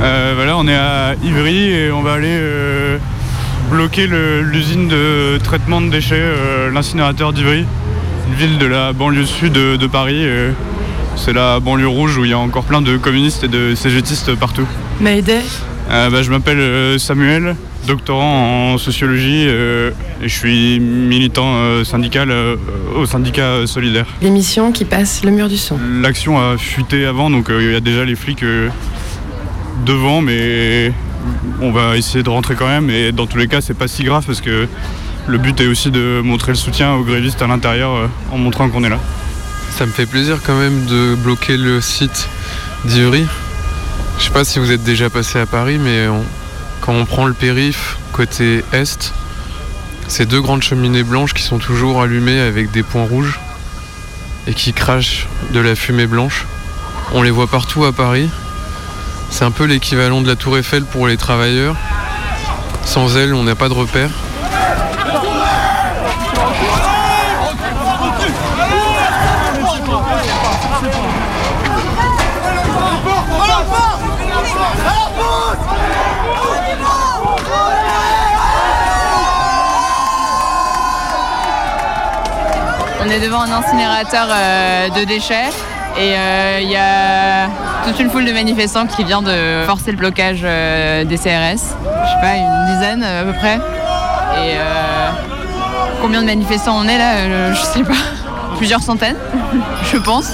Euh, voilà, on est à Ivry et on va aller euh, bloquer l'usine de traitement de déchets, euh, l'incinérateur d'Ivry, une ville de la banlieue sud de, de Paris. C'est la banlieue rouge où il y a encore plein de communistes et de cégétistes partout. Euh, bah, je m'appelle Samuel, doctorant en sociologie et je suis militant syndical au syndicat solidaire. L'émission qui passe le mur du son. L'action a fuité avant, donc il y a déjà les flics devant, mais on va essayer de rentrer quand même. Et dans tous les cas, c'est pas si grave parce que le but est aussi de montrer le soutien aux grévistes à l'intérieur euh, en montrant qu'on est là. Ça me fait plaisir quand même de bloquer le site d'Ivry. Je sais pas si vous êtes déjà passé à Paris, mais quand on prend le périph côté est, c'est deux grandes cheminées blanches qui sont toujours allumées avec des points rouges et qui crachent de la fumée blanche. On les voit partout à Paris. C'est un peu l'équivalent de la tour Eiffel pour les travailleurs. Sans elle, on n'a pas de repère. On est devant un incinérateur euh, de déchets et euh, il y a toute une foule de manifestants qui vient de forcer le blocage euh, des CRS. Je sais pas, une dizaine à peu près. Et euh, combien de manifestants on est là euh, Je sais pas. Plusieurs centaines, je pense.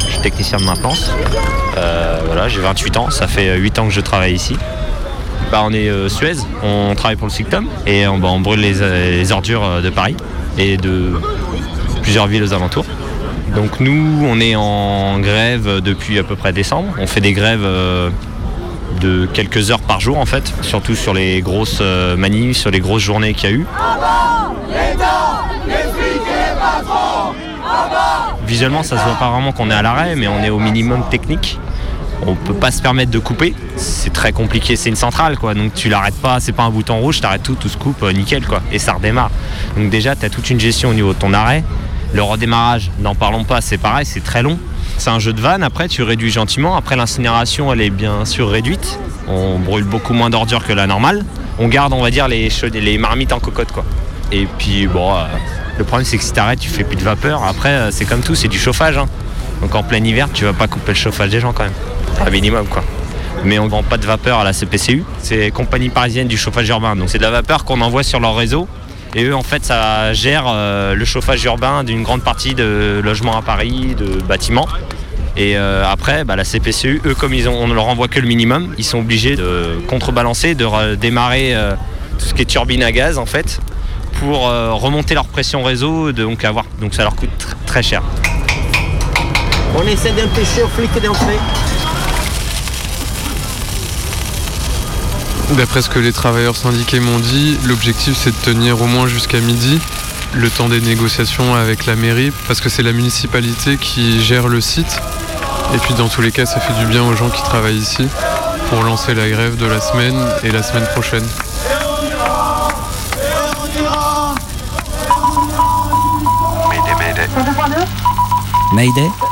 Je suis technicien de maintenance. Euh, voilà, j'ai 28 ans, ça fait 8 ans que je travaille ici. Bah, on est euh, Suez, on travaille pour le Sictom et on, bah, on brûle les, euh, les ordures euh, de Paris et de plusieurs villes aux alentours. Donc nous, on est en grève depuis à peu près décembre. On fait des grèves euh, de quelques heures par jour en fait, surtout sur les grosses euh, manifs, sur les grosses journées qu'il y a eu. Visuellement, ça se voit pas vraiment qu'on est à l'arrêt, mais on est au minimum technique. On peut pas se permettre de couper. C'est très compliqué. C'est une centrale, quoi. Donc tu l'arrêtes pas. C'est pas un bouton rouge. T'arrêtes tout, tout se coupe, euh, nickel, quoi. Et ça redémarre. Donc déjà, tu as toute une gestion au niveau de ton arrêt. Le redémarrage, n'en parlons pas. C'est pareil, c'est très long. C'est un jeu de vanne. Après, tu réduis gentiment. Après, l'incinération, elle est bien sûr réduite. On brûle beaucoup moins d'ordures que la normale. On garde, on va dire, les, marmites en cocotte, quoi. Et puis, bon, euh, le problème, c'est que si t'arrêtes, tu fais plus de vapeur. Après, euh, c'est comme tout, c'est du chauffage. hein. Donc en plein hiver, tu vas pas couper le chauffage des gens quand même. Un minimum, quoi. Mais on vend pas de vapeur à la CPCU. C'est Compagnie Parisienne du Chauffage Urbain. Donc c'est de la vapeur qu'on envoie sur leur réseau. Et eux, en fait, ça gère euh, le chauffage urbain d'une grande partie de logements à Paris, de bâtiments. Et euh, après, bah, la CPCU, eux, comme ils ont, on ne leur envoie que le minimum, ils sont obligés de contrebalancer, de re- démarrer euh, tout ce qui est turbine à gaz, en fait, pour remonter leur pression réseau, donc, avoir, donc ça leur coûte tr- très cher. On essaie d'empêcher aux flics d'entrer. D'après ce que les travailleurs syndiqués m'ont dit, l'objectif c'est de tenir au moins jusqu'à midi, le temps des négociations avec la mairie, parce que c'est la municipalité qui gère le site. Et puis dans tous les cas, ça fait du bien aux gens qui travaillent ici pour lancer la grève de la semaine et la semaine prochaine. Mayday?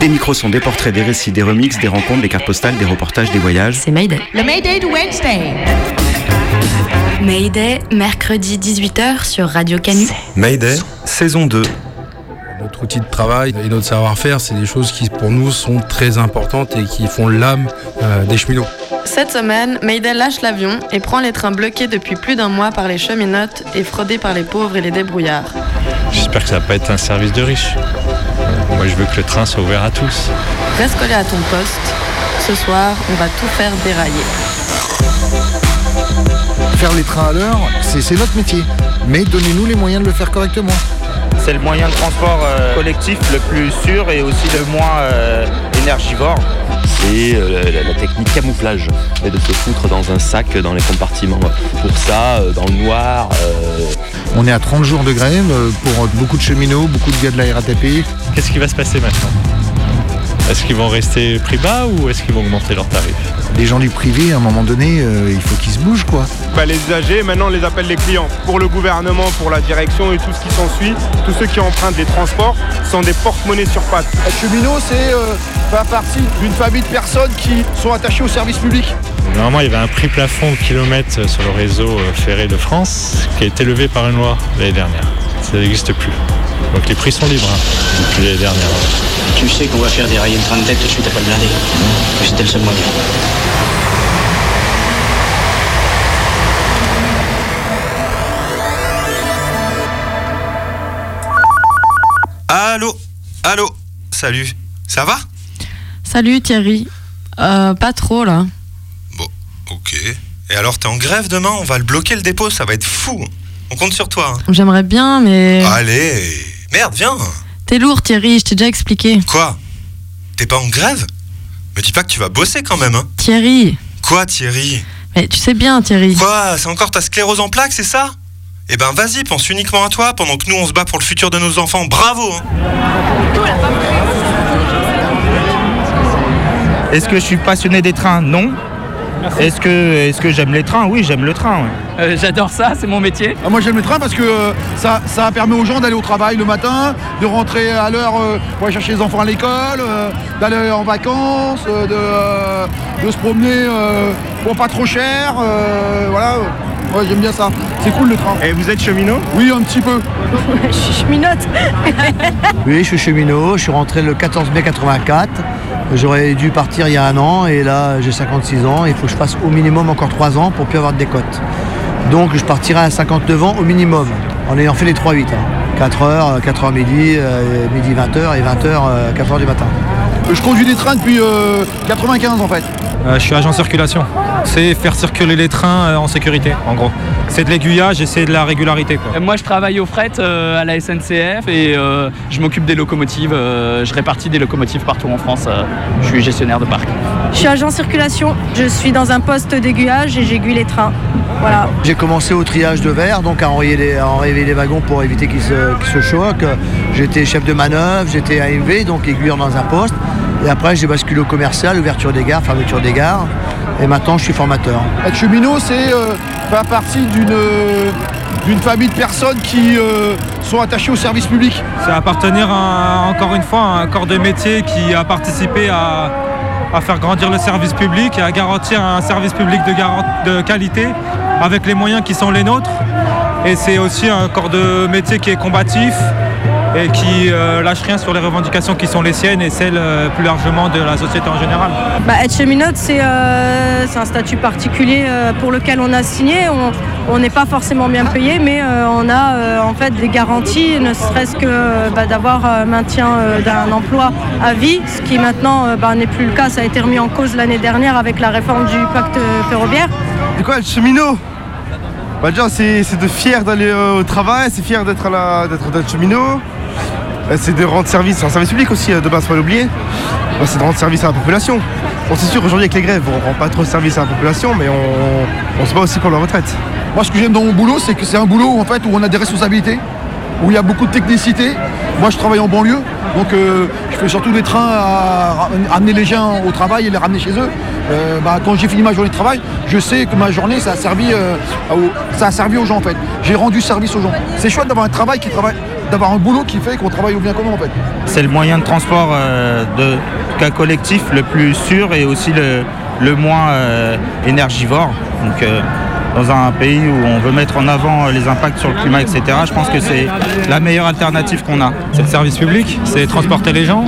Des micros sont des portraits, des récits, des remixes, des rencontres, des cartes postales, des reportages, des voyages. C'est Mayday. Le Mayday de Wednesday. Mayday, mercredi 18h sur Radio Canu. Mayday, saison 2. Notre outil de travail et notre savoir-faire, c'est des choses qui pour nous sont très importantes et qui font l'âme euh, des cheminots. Cette semaine, Mayday lâche l'avion et prend les trains bloqués depuis plus d'un mois par les cheminotes et fraudés par les pauvres et les débrouillards. J'espère que ça va pas être un service de riche. Moi, je veux que le train soit ouvert à tous. Reste collé à ton poste. Ce soir, on va tout faire dérailler. Faire les trains à l'heure, c'est c'est notre métier. Mais donnez-nous les moyens de le faire correctement. C'est le moyen de transport euh, collectif le plus sûr et aussi le moins euh, énergivore. et euh, la, la technique camouflage et de se foutre dans un sac dans les compartiments. Pour ça, euh, dans le noir, euh, On est à 30 jours de grève euh, pour beaucoup de cheminots, beaucoup de gars de la RATP. Qu'est-ce qui va se passer maintenant? Est-ce qu'ils vont rester prix bas ou est-ce qu'ils vont augmenter leurs tarifs? Les gens du privé, à un moment donné, euh, il faut qu'ils se bougent quoi. Bah, les usagers, maintenant, on les appelle les clients. Pour le gouvernement, pour la direction et tout ce qui s'ensuit, tous ceux qui empruntent les transports sont des porte-monnaies sur pattes. Être cheminot, c'est euh, faire partie d'une famille de personnes qui sont attachées au service public. Normalement, il y avait un prix plafond de kilomètre sur le réseau euh, ferré de France qui a été levé par une loi l'année dernière. Ça n'existe plus. Donc les prix sont libres hein, depuis l'année dernière. Tu sais qu'on va faire dérailler le train de tête tout de suite après le blindé. Que c'était le seul moyen. Allô Allô Salut Ça va? Salut Thierry. Euh, pas trop là. Et alors, t'es en grève demain On va le bloquer le dépôt, ça va être fou. On compte sur toi. hein. J'aimerais bien, mais. Allez Merde, viens T'es lourd Thierry, je t'ai déjà expliqué. Quoi? T'es pas en grève? Me dis pas que tu vas bosser quand même, hein Thierry. Quoi, Thierry? Mais tu sais bien Thierry. Quoi C'est encore ta sclérose en plaques, c'est ça? Eh ben, vas-y, pense uniquement à toi pendant que nous, on se bat pour le futur de nos enfants. Bravo hein. Est-ce que je suis passionné des trains? Non. Est-ce que, est que j'aime les trains? Oui, j'aime le train. Euh, J'adore ça, c'est mon métier. Ah, moi j'aime le train parce que euh, ça, ça permet aux gens d'aller au travail le matin, de rentrer à l'heure euh, pour aller chercher les enfants à l'école, euh, d'aller en vacances, euh, de, euh, de se promener euh, pour pas trop cher. euh, voilà. Ouais, j'aime bien ça. C'est cool le train. Et vous êtes cheminot? Oui, un petit peu. Je suis cheminote. Oui, je suis cheminot, je suis rentré le 14 mai 84. J'aurais dû partir il y a un an et là j'ai 56 ans. Il faut que je fasse au minimum encore 3 ans pour plus avoir de décote. Donc je partirai à 59 ans au minimum, en ayant fait les 3-8. 4h, 4h midi, euh, midi 20h et 20h, 4h du matin. Je conduis des trains depuis euh, 95 en fait. Euh, je suis agent circulation. C'est faire circuler les trains euh, en sécurité, en gros. C'est de l'aiguillage et c'est de la régularité. Quoi. Euh, Moi, je travaille au fret euh, à la SNCF et euh, je m'occupe des locomotives. euh, je répartis des locomotives partout en France. euh, je suis gestionnaire de parc. Je suis agent circulation. Je suis dans un poste d'aiguillage et j'aiguille les trains. Voilà. J'ai commencé au triage de verre, donc à enrayer les, à enrayer les wagons pour éviter qu'ils se, qu'ils se choquent. J'étais chef de manœuvre, j'étais AMV, donc aiguilleur dans un poste. Et après, j'ai basculé au commercial, ouverture des gares, fermeture des gares. Et maintenant, je suis formateur. Être cheminot, c'est euh, faire partie d'une euh, d'une famille de personnes qui euh, sont attachées au service public. C'est appartenir à, encore une fois à un corps de métier qui a participé à, à faire grandir le service public et à garantir un service public de, de qualité avec les moyens qui sont les nôtres. Et c'est aussi un corps de métier qui est combatif et qui euh, lâche rien sur les revendications qui sont les siennes et celles euh, plus largement de la société en général. Bah, être cheminote, c'est euh, c'est un statut particulier euh, pour lequel on a signé. On- n'est pas forcément bien payé, mais euh, on a euh, en fait des garanties, ne serait-ce que bah, d'avoir euh, maintien euh, d'un emploi à vie, ce qui maintenant euh, bah, n'est plus le cas. Ça a été remis en cause l'année dernière avec la réforme du pacte ferroviaire. C'est quoi le cheminot? Bah déjà c'est c'est de fier d'aller au travail, c'est fier d'être à la- d'être d'être cheminot. Euh, C'est de rendre service, un service public aussi, de base, faut pas l'oublier. C'est de rendre service à la population. C'est sûr, aujourd'hui avec les grèves, on rend pas trop service à la population, mais on, se bat aussi pour la retraite. Moi, ce que j'aime dans mon boulot, c'est que c'est un boulot en fait où on a des responsabilités, où il y a beaucoup de technicité. Moi, je travaille en banlieue, donc euh, je fais surtout des trains à amener les gens au travail et les ramener chez eux. Euh, bah, quand j'ai fini ma journée de travail, je sais que ma journée, ça a servi, ça a servi aux gens en fait. J'ai rendu service aux gens. C'est chouette d'avoir un travail qui travaille, d'avoir un boulot qui fait qu'on travaille au bien commun en fait. C'est le moyen de transport euh, de cas collectif le plus sûr et aussi le, le moins euh, énergivore. Donc, euh, dans un pays où on veut mettre en avant les impacts sur le climat, etc., je pense que c'est la meilleure alternative qu'on a. C'est le service public, c'est transporter les gens.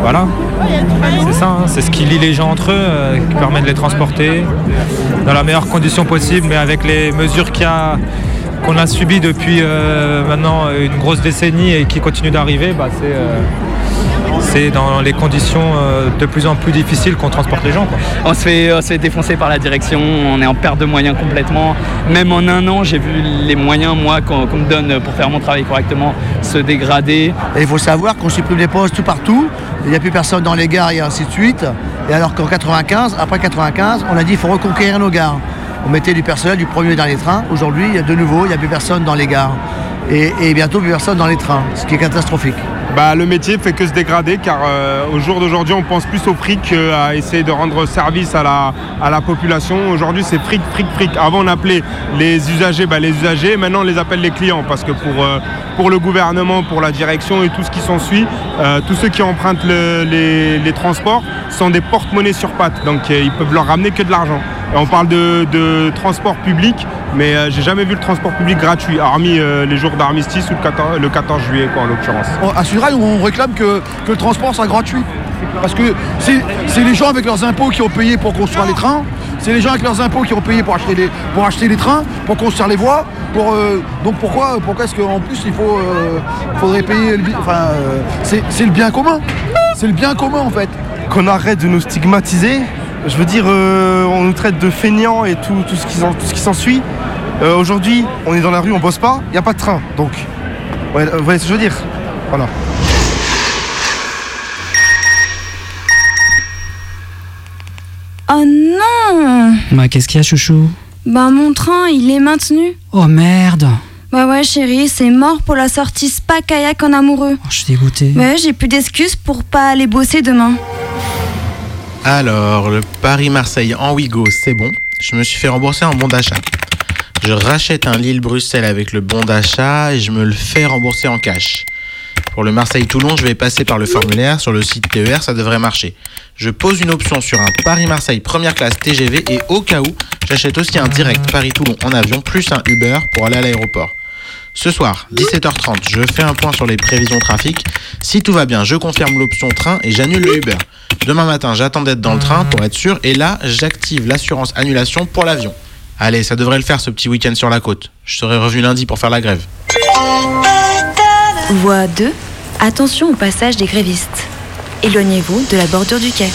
Voilà. C'est ça, hein, c'est ce qui lie les gens entre eux, euh, qui permet de les transporter dans la meilleure condition possible, mais avec les mesures qu'il y a- qu'on a subies depuis euh, maintenant une grosse décennie et qui continuent d'arriver, bah, c'est euh, c'est dans les conditions euh, de plus en plus difficiles qu'on transporte les gens. Quoi. On se, fait, on se fait défoncer par la direction, on est en perte de moyens complètement. Même en un an, j'ai vu les moyens, moi, qu'on qu'on me donne pour faire mon travail correctement, se dégrader. Et il faut savoir qu'on supprime des postes tout partout, il n'y a plus personne dans les gares et ainsi de suite. Et alors qu'en 95, après 95, on a dit qu'il faut reconquérir nos gares. On mettait du personnel du premier dernier train. Aujourd'hui, il y a de nouveau, il n'y a plus personne dans les gares. Et, et bientôt plus personne dans les trains, ce qui est catastrophique. Bah, le métier fait que se dégrader car euh, au jour d'aujourd'hui on pense plus au fric qu'à essayer de rendre service à la, population. Aujourd'hui c'est fric, fric, fric. Avant on appelait les usagers bah, les usagers, maintenant on les appelle les clients parce que pour, euh, le gouvernement, pour la direction et tout ce qui s'ensuit, euh, tous ceux qui empruntent le- les, transports sont des porte-monnaies sur pattes donc ils peuvent leur ramener que de l'argent. Et on parle de, de transport public, mais euh, j'ai jamais vu le transport public gratuit, hormis euh, les jours d'armistice ou le 14, le 14 juillet quoi, en l'occurrence. On- À Sudrail, on réclame que, que le transport soit gratuit. Parce que c'est les gens avec leurs impôts qui ont payé pour construire les trains, c'est les gens avec leurs impôts qui ont payé pour acheter les, pour acheter les trains, pour construire les voies. Pour, euh, donc pourquoi, pourquoi est-ce qu'en plus il faut, euh, faudrait payer le, enfin, euh, c'est le bien commun. C'est le bien commun en fait. Qu'on arrête de nous stigmatiser. Je veux dire, euh, on nous traite de feignants et tout, tout ce qui s'en- tout ce qui s'ensuit. Euh, Aujourd'hui, on est dans la rue, on bosse pas, il n'y a pas de train. Donc, ouais, euh, vous voyez ce que je veux dire? Voilà. Oh non Bah, qu'est-ce qu'il y a, chouchou? Bah mon train, il est maintenu. Oh merde Bah ouais chérie, c'est mort pour la sortie spa kayak en amoureux. Oh, Je suis dégoûté. Ouais, j'ai plus d'excuses pour pas aller bosser demain. Alors, le Paris-Marseille en Wigo, c'est bon. Je me suis fait rembourser un bon d'achat. Je rachète un Lille-Bruxelles avec le bon d'achat et je me le fais rembourser en cash. Pour le Marseille-Toulon, je vais passer par le formulaire sur le site TER, ça devrait marcher. Je pose une option sur un Paris-Marseille première classe TGV et au cas où, j'achète aussi un direct Paris-Toulon en avion plus un Uber pour aller à l'aéroport. Ce soir, 17h30, je fais un point sur les prévisions trafic. Si tout va bien, je confirme l'option train et j'annule le Uber. Demain matin, j'attends d'être dans le train pour être sûr et là, j'active l'assurance annulation pour l'avion. Allez, ça devrait le faire ce petit week-end sur la côte. Je serai revenu lundi pour faire la grève. Voie 2. Attention au passage des grévistes. Éloignez-vous de la bordure du quai.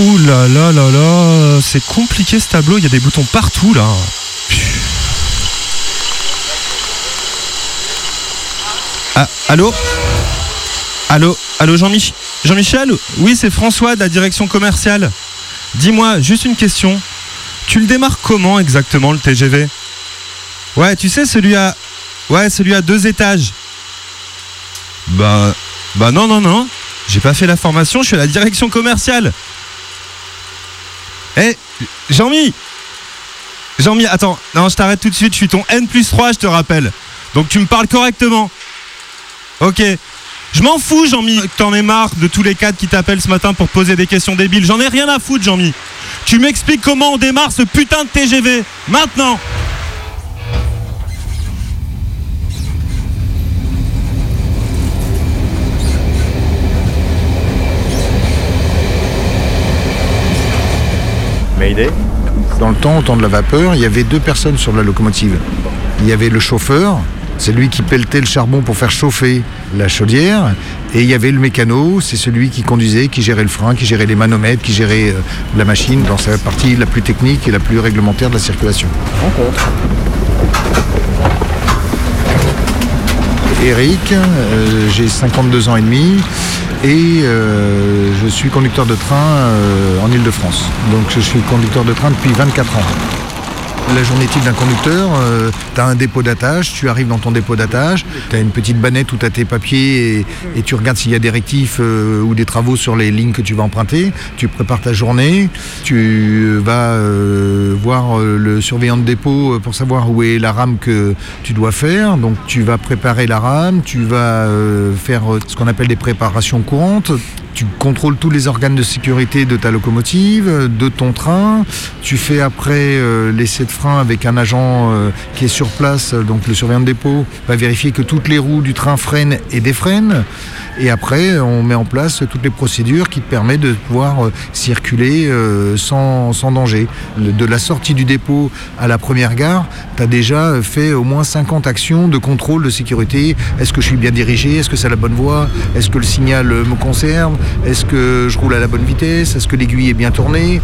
Ouh là là là là, c'est compliqué ce tableau, il y a des boutons partout là. Ah, allô Allô Allô Jean-Mich- Jean-Michel Oui, c'est François de la direction commerciale. Dis-moi, juste une question. Tu le démarres comment exactement le TGV Ouais, tu sais, celui à. Ouais, celui à deux étages. Bah. Bah non, non, non. J'ai pas fait la formation, je suis à la direction commerciale. Eh, Jean-Mi Jean-Mi, attends, non, je t'arrête tout de suite, je suis ton N plus 3, je te rappelle. Donc tu me parles correctement. Ok. Je m'en fous, Jean-Mi, t'en aies marre de tous les cadres qui t'appellent ce matin pour poser des questions débiles. J'en ai rien à foutre, Jean-Mi. Tu m'expliques comment on démarre ce putain de TGV. Maintenant Mayday? Dans le temps, au temps de la vapeur, il y avait deux personnes sur la locomotive. Il y avait le chauffeur, c'est lui qui pelletait le charbon pour faire chauffer la chaudière, et il y avait le mécano, c'est celui qui conduisait, qui gérait le frein, qui gérait les manomètres, qui gérait euh, la machine dans sa partie la plus technique et la plus réglementaire de la circulation. Rencontre. Eric, euh, j'ai 52 ans et demi et euh, je suis conducteur de train euh, en Ile-de-France. Donc je suis conducteur de train depuis 24 ans. La journée type d'un conducteur, tu as un dépôt d'attache, tu arrives dans ton dépôt d'attache, tu as une petite bannette où tu as tes papiers et, tu regardes s'il y a des rectifs euh, ou des travaux sur les lignes que tu vas emprunter, tu prépares ta journée, tu vas euh, voir euh, le surveillant de dépôt euh, pour savoir où est la rame que tu dois faire, donc tu vas préparer la rame, tu vas euh, faire euh, ce qu'on appelle des préparations courantes, Tu contrôles tous les organes de sécurité de ta locomotive, de ton train. Tu fais après euh, l'essai de avec un agent euh, qui est sur place, euh, donc le surveillant de dépôt va vérifier que toutes les roues du train freinent et défreinent. Et après, on met en place toutes les procédures qui te permettent de pouvoir euh, circuler sans, sans danger. De la sortie du dépôt à la première gare, tu as déjà fait au moins 50 actions de contrôle de sécurité. Est-ce que je suis bien dirigé? Est-ce que c'est la bonne voie? Est-ce que le signal me conserve Est-ce que je roule à la bonne vitesse? Est-ce que l'aiguille est bien tournée?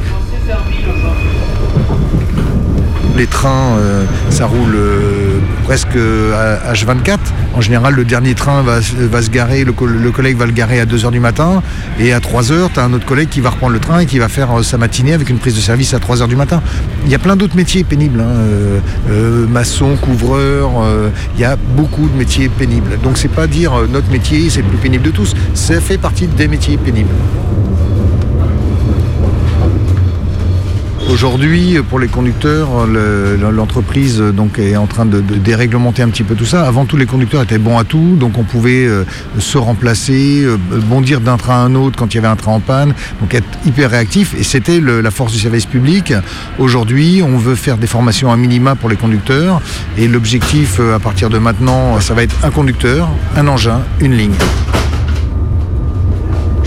Les trains, euh, ça roule euh, presque à H24. En général, le dernier train va, se garer, le, co- le collègue va le garer à 2h du matin. Et à 3h, tu as un autre collègue qui va reprendre le train et qui va faire euh, sa matinée avec une prise de service à 3h du matin. Il y a plein d'autres métiers pénibles. hein, euh, euh, maçon, couvreur, euh, il y a beaucoup de métiers pénibles. Donc c'est pas dire euh, notre métier c'est le plus pénible de tous. Ça fait partie des métiers pénibles. Aujourd'hui, pour les conducteurs, le- l'entreprise donc est en train de, déréglementer un petit peu tout ça. Avant, tous les conducteurs étaient bons à tout, donc on pouvait euh, se remplacer, euh, bondir d'un train à un autre quand il y avait un train en panne, donc être hyper réactif. Et c'était la force du service public. Aujourd'hui, on veut faire des formations à minima pour les conducteurs, et l'objectif euh, à partir de maintenant, ça va être un conducteur, un engin, une ligne.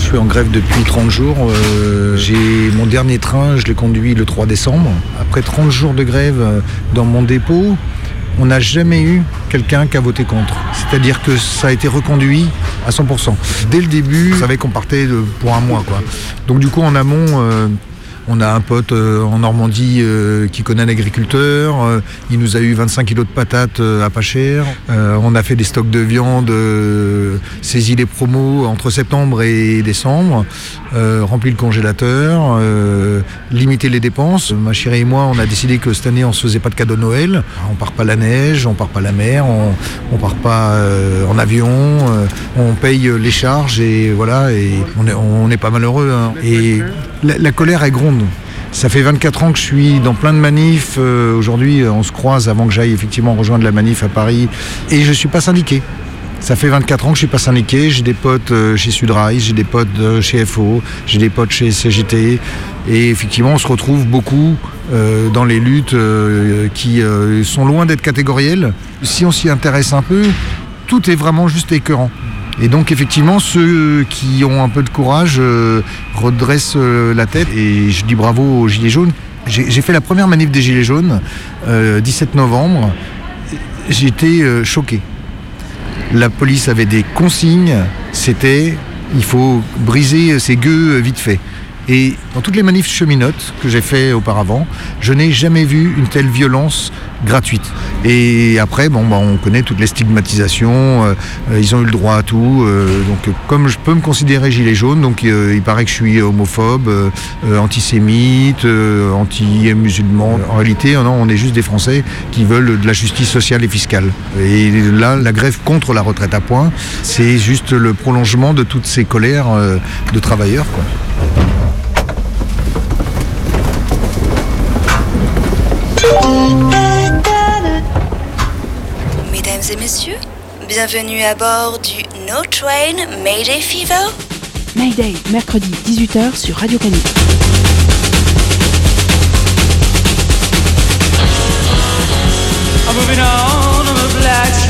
Je suis en grève depuis 30 jours. Euh, j'ai mon dernier train, je l'ai conduit le 3 décembre. Après 30 jours de grève euh, dans mon dépôt, on n'a jamais eu quelqu'un qui a voté contre. C'est-à-dire que ça a été reconduit à 100%. Dès le début, on savait qu'on partait pour un mois. Quoi. Donc du coup, en amont, euh, on a un pote euh, en Normandie euh, qui connaît un agriculteur. euh, il nous a eu 25 kilos de patates à pas cher. On a fait des stocks de viande, saisi les promos entre septembre et décembre, rempli le congélateur, limité les dépenses. Ma chérie et moi, on a décidé que cette année, on se faisait pas de cadeau de Noël. On part pas la neige, on part pas la mer, on, on part pas en avion, on paye les charges et voilà, et on est, on n'est pas malheureux. hein. La, colère est gronde. Ça fait 24 ans que je suis dans plein de manifs. Euh, Aujourd'hui, euh, on se croise avant que j'aille effectivement rejoindre la manif à Paris. Et je ne suis pas syndiqué. Ça fait 24 ans que je suis pas syndiqué. J'ai des potes euh, chez Sudrail, j'ai des potes chez FO, j'ai des potes chez CGT. Et effectivement, on se retrouve beaucoup dans les luttes qui sont loin d'être catégorielles. Si on s'y intéresse un peu, tout est vraiment juste écœurant. Et donc effectivement, ceux qui ont un peu de courage euh, redressent euh, la tête. Et je dis bravo aux Gilets jaunes. J'ai fait la première manif des Gilets jaunes, euh, 17 novembre. J'étais euh, choqué. La police avait des consignes, c'était il faut briser ces gueux euh, vite fait. Et dans toutes les manifs cheminotes que j'ai fait auparavant, je n'ai jamais vu une telle violence gratuite. Et après, bon, bah, on connaît toutes les stigmatisations, euh, ils ont eu le droit à tout. euh, donc, comme je peux me considérer gilet jaune, donc euh, il paraît que je suis homophobe, euh, euh, antisémite, euh, anti-musulman. En réalité, non, on est juste des Français qui veulent de la justice sociale et fiscale. Et là, la grève contre la retraite à point, c'est juste le prolongement de toutes ces colères de travailleurs. quoi. Bienvenue à bord du No Train Mayday Fever. Mayday, mercredi 18h sur Radio Canu. I'm moving on on the black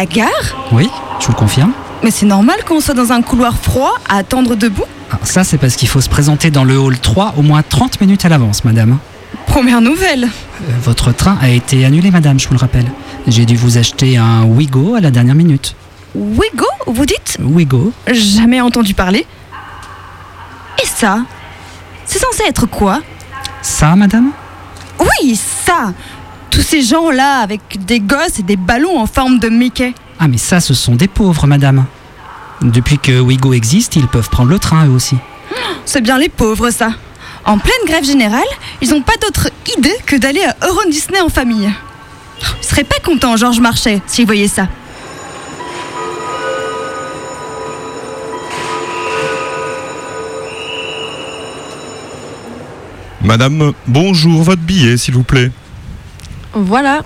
la gare Oui, je vous le confirme. Mais c'est normal qu'on soit dans un couloir froid à attendre debout Ah, Ça, c'est parce qu'il faut se présenter dans le hall 3 au moins 30 minutes à l'avance, madame. Première nouvelle. Euh, Votre train a été annulé, madame, je vous le rappelle. J'ai dû vous acheter un Wigo à la dernière minute. Wigo, vous dites Wigo Jamais entendu parler. Et ça C'est censé être quoi? Ça, madame? Oui, ça Tous ces gens-là avec des gosses et des ballons en forme de Mickey. Ah, mais ça, ce sont des pauvres, madame. Depuis que Wigo existe, ils peuvent prendre le train, eux aussi. C'est bien les pauvres, ça. En pleine grève générale, ils n'ont pas d'autre idée que d'aller à Euro Disney en famille. Ils seraient pas contents, Georges Marchais, s'ils voyaient ça. Madame, bonjour, votre billet, s'il vous plaît. Voilà.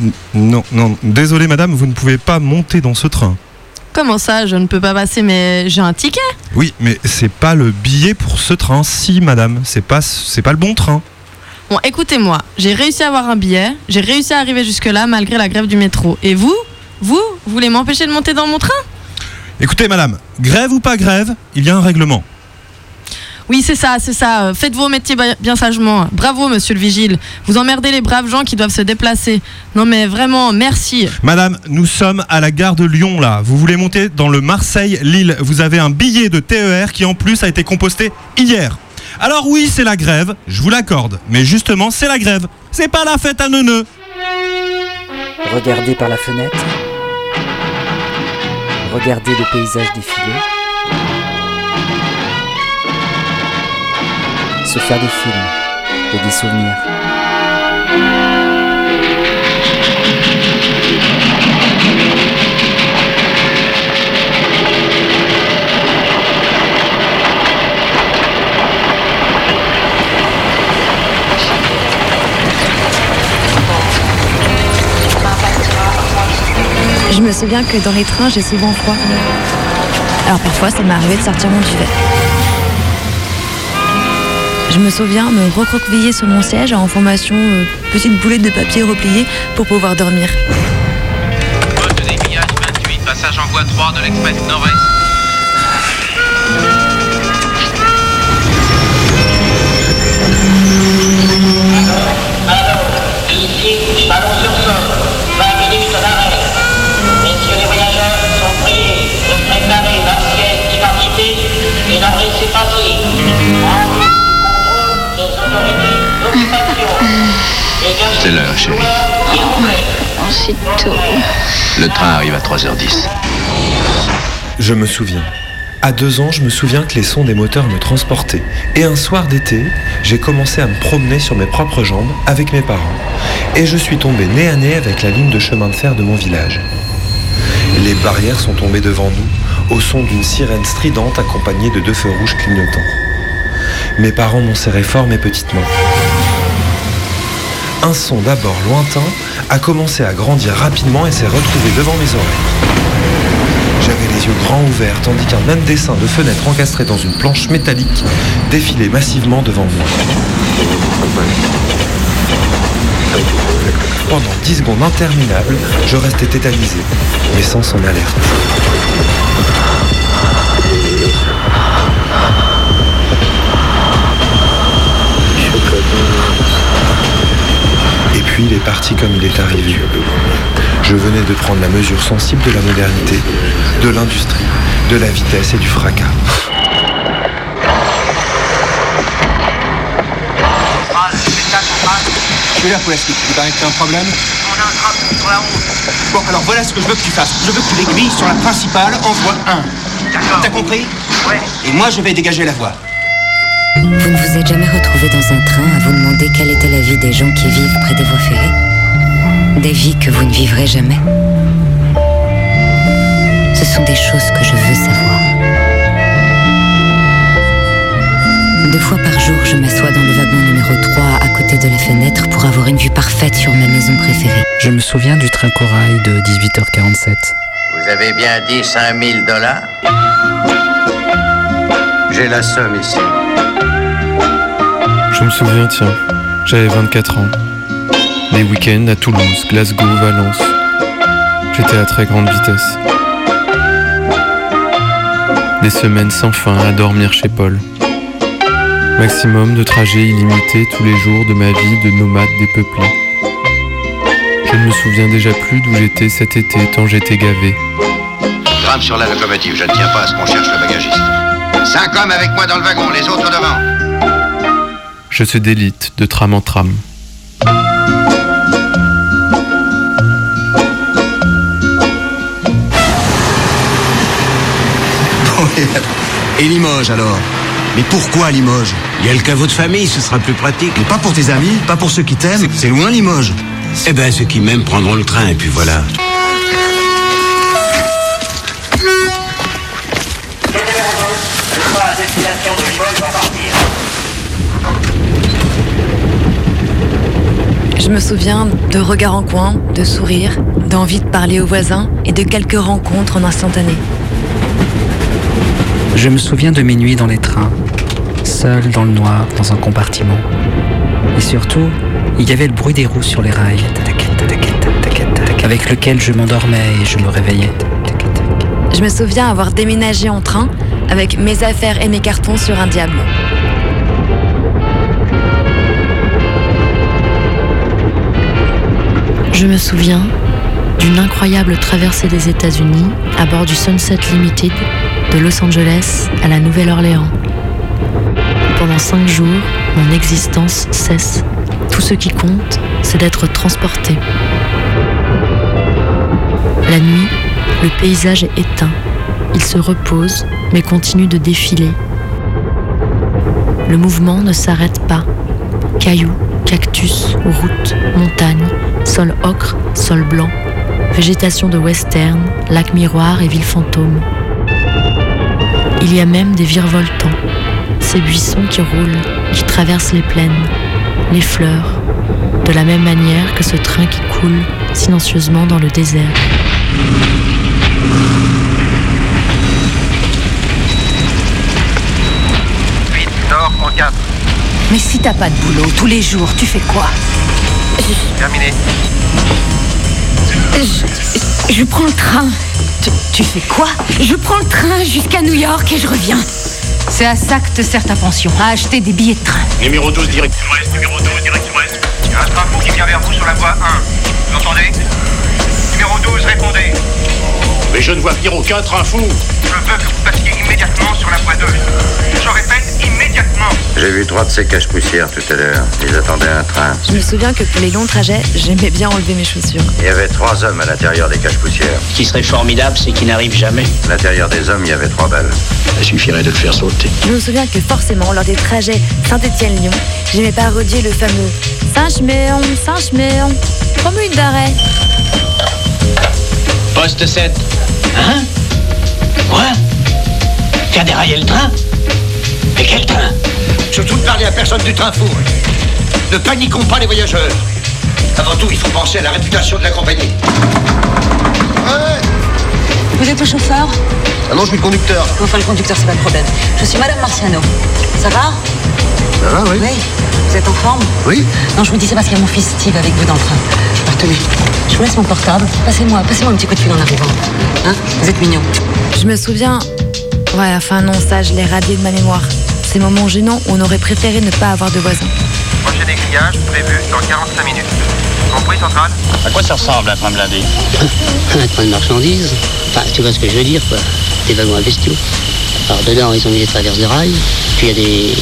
N- Non, non, désolé, madame, vous ne pouvez pas monter dans ce train. Comment ça, je ne peux pas passer, mais j'ai un ticket? Oui, mais c'est pas le billet pour ce train. Si, madame, c'est pas, c'est pas le bon train. Bon, écoutez-moi, j'ai réussi à avoir un billet, j'ai réussi à arriver jusque-là malgré la grève du métro. Et vous? Vous Vous voulez m'empêcher de monter dans mon train? Écoutez, madame, grève ou pas grève, il y a un règlement. Oui, c'est ça, c'est ça. Faites vos métiers bien sagement. Bravo, monsieur le vigile. Vous emmerdez les braves gens qui doivent se déplacer. Non, mais vraiment, merci. Madame, nous sommes à la gare de Lyon, là. Vous voulez monter dans le Marseille-Lille. Vous avez un billet de TER qui, en plus, a été composté hier. Alors oui, c'est la grève, je vous l'accorde. Mais justement, c'est la grève. C'est pas la fête à neuneux. Regardez par la fenêtre. Regardez le paysage défiler. Se faire des films et des souvenirs. Je me souviens que dans les trains, j'ai souvent froid. Alors parfois, ça m'est arrivé de sortir mon duvet. Je me souviens me recroqueviller sur mon siège en formation euh, petite boulette de papier repliée pour pouvoir dormir. Poste d'aiguillage 28, passage en voie 3 de l'express Nord-Est. Ici, Chalon-sur-Saône, C'est l'heure, chérie. Aussitôt. Le train arrive à 3h10. Je me souviens. À deux ans, je me souviens que les sons des moteurs me transportaient. Et un soir d'été, j'ai commencé à me promener sur mes propres jambes avec mes parents. Et je suis tombé nez à nez avec la ligne de chemin de fer de mon village. Les barrières sont tombées devant nous, au son d'une sirène stridente accompagnée de deux feux rouges clignotants. Mes parents m'ont serré fort mes petites mains. Un son d'abord lointain a commencé à grandir rapidement et s'est retrouvé devant mes oreilles. J'avais les yeux grands ouverts tandis qu'un même dessin de fenêtre encastré dans une planche métallique défilait massivement devant moi. Pendant dix secondes interminables, je restais tétanisé, mes sens en alerte. Puis il est parti comme il est arrivé. Je venais de prendre la mesure sensible de la modernité, de l'industrie, de la vitesse et du fracas. Je suis là pour la suite. Tu paraît que t'as un problème? On a un drame sur la route. Bon, alors voilà ce que je veux que tu fasses. Je veux que tu l'aiguilles sur la principale en voie 1. D'accord. T'as compris? Ouais. Et moi, je vais dégager la voie. Vous ne vous êtes jamais retrouvé dans un train à vous demander quelle était la vie des gens qui vivent près des voies ferrées Des vies que vous ne vivrez jamais Ce sont des choses que je veux savoir. Deux fois par jour, je m'assois dans le wagon numéro 3 à côté de la fenêtre pour avoir une vue parfaite sur ma maison préférée. Je me souviens du train corail de 18h47. Vous avez bien dit 5000 dollars J'ai la somme ici. Je me souviens, tiens, j'avais 24 ans. Les week-ends à Toulouse, Glasgow, Valence. J'étais à très grande vitesse. Des semaines sans fin à dormir chez Paul. Maximum de trajets illimités tous les jours de ma vie de nomade dépeuplé. Je ne me souviens déjà plus d'où j'étais cet été tant j'étais gavé. Grave sur la locomotive, je ne tiens pas à ce qu'on cherche le bagagiste. Cinq hommes avec moi dans le wagon, les autres devant. Je se délite de tram en tram. Et Limoges alors? Mais pourquoi Limoges? Il y a le caveau de famille, ce sera plus pratique. Mais pas pour tes amis, pas pour ceux qui t'aiment. C'est loin Limoges. Eh ben, ceux qui m'aiment prendront le train, et puis voilà. Je me souviens de regards en coin, de sourires, d'envie de parler aux voisins et de quelques rencontres en instantané. Je me souviens de mes nuits dans les trains, seul dans le noir, dans un compartiment. Et surtout, il y avait le bruit des roues sur les rails, avec lequel je m'endormais et je me réveillais. Je me souviens avoir déménagé en train avec mes affaires et mes cartons sur un diable. Je me souviens d'une incroyable traversée des États-Unis à bord du Sunset Limited de Los Angeles à la Nouvelle-Orléans. Pendant cinq jours, mon existence cesse. Tout ce qui compte, c'est d'être transporté. La nuit, le paysage est éteint. Il se repose, mais continue de défiler. Le mouvement ne s'arrête pas. Cailloux, cactus, routes, montagnes, sol ocre, sol blanc, végétation de western, lac miroir et ville fantôme. Il y a même des virevoltants, ces buissons qui roulent, qui traversent les plaines, les fleurs, de la même manière que ce train qui coule silencieusement dans le désert. Nord en 4. Mais si t'as pas de boulot tous les jours, tu fais quoi? Terminé. je, je prends le train. Tu, tu fais quoi? Je prends le train jusqu'à New York et je reviens. C'est à ça que te sert ta pension, à acheter des billets de train. Numéro 12, direction ouest. Numéro 12, direction ouest. Il y a un train qui vient vers vous sur la voie 1. Vous entendez? Numéro 12, répondez. Mais je ne vois venir aucun train fou. Je veux que vous passiez immédiatement sur la voie 2. Je répète, immédiatement. J'ai vu trois de ces caches-poussières tout à l'heure. Ils attendaient un train. Je me souviens que pour les longs trajets, j'aimais bien enlever mes chaussures. Il y avait trois hommes à l'intérieur des caches-poussières. Ce qui serait formidable, c'est qu'il n'arrive jamais. À l'intérieur des hommes, il y avait trois balles. Il suffirait de le faire sauter. Je me souviens que forcément, lors des trajets Saint-Étienne-Lyon, j'aimais parodier le fameux Saint-Cheméon, Saint-Cheméon, trois minutes d'arrêt. Poste 7. Hein? Quoi? Faire dérailler le train? Mais quel train? Surtout ne parlez à personne du train fou. Ne paniquons pas les voyageurs. Avant tout, il faut penser à la réputation de la compagnie. Vous êtes le chauffeur? Ah non, je suis le conducteur. Enfin, le conducteur, c'est pas le problème. Je suis Madame Marciano. Ça va? Ça va, oui Oui. Vous êtes en forme Oui. Non, je vous dis, c'est parce qu'il y a mon fils Steve avec vous dans le train. Alors, tenez, je vous laisse mon portable. Passez-moi, passez-moi un petit coup de fil en arrivant. Hein Vous êtes mignon. Je me souviens. Ouais, enfin non, ça, je l'ai radié de ma mémoire. Ces moments gênants où on aurait préféré ne pas avoir de voisins. Prochain dégrillage prévu dans 45 minutes. Compris, centrale À quoi ça ressemble un train blindé Un train de marchandises. Enfin, tu vois ce que je veux dire, quoi. Des wagons à bestiaux. Alors, dedans, ils ont mis des traverses de rails. Puis, il y a des,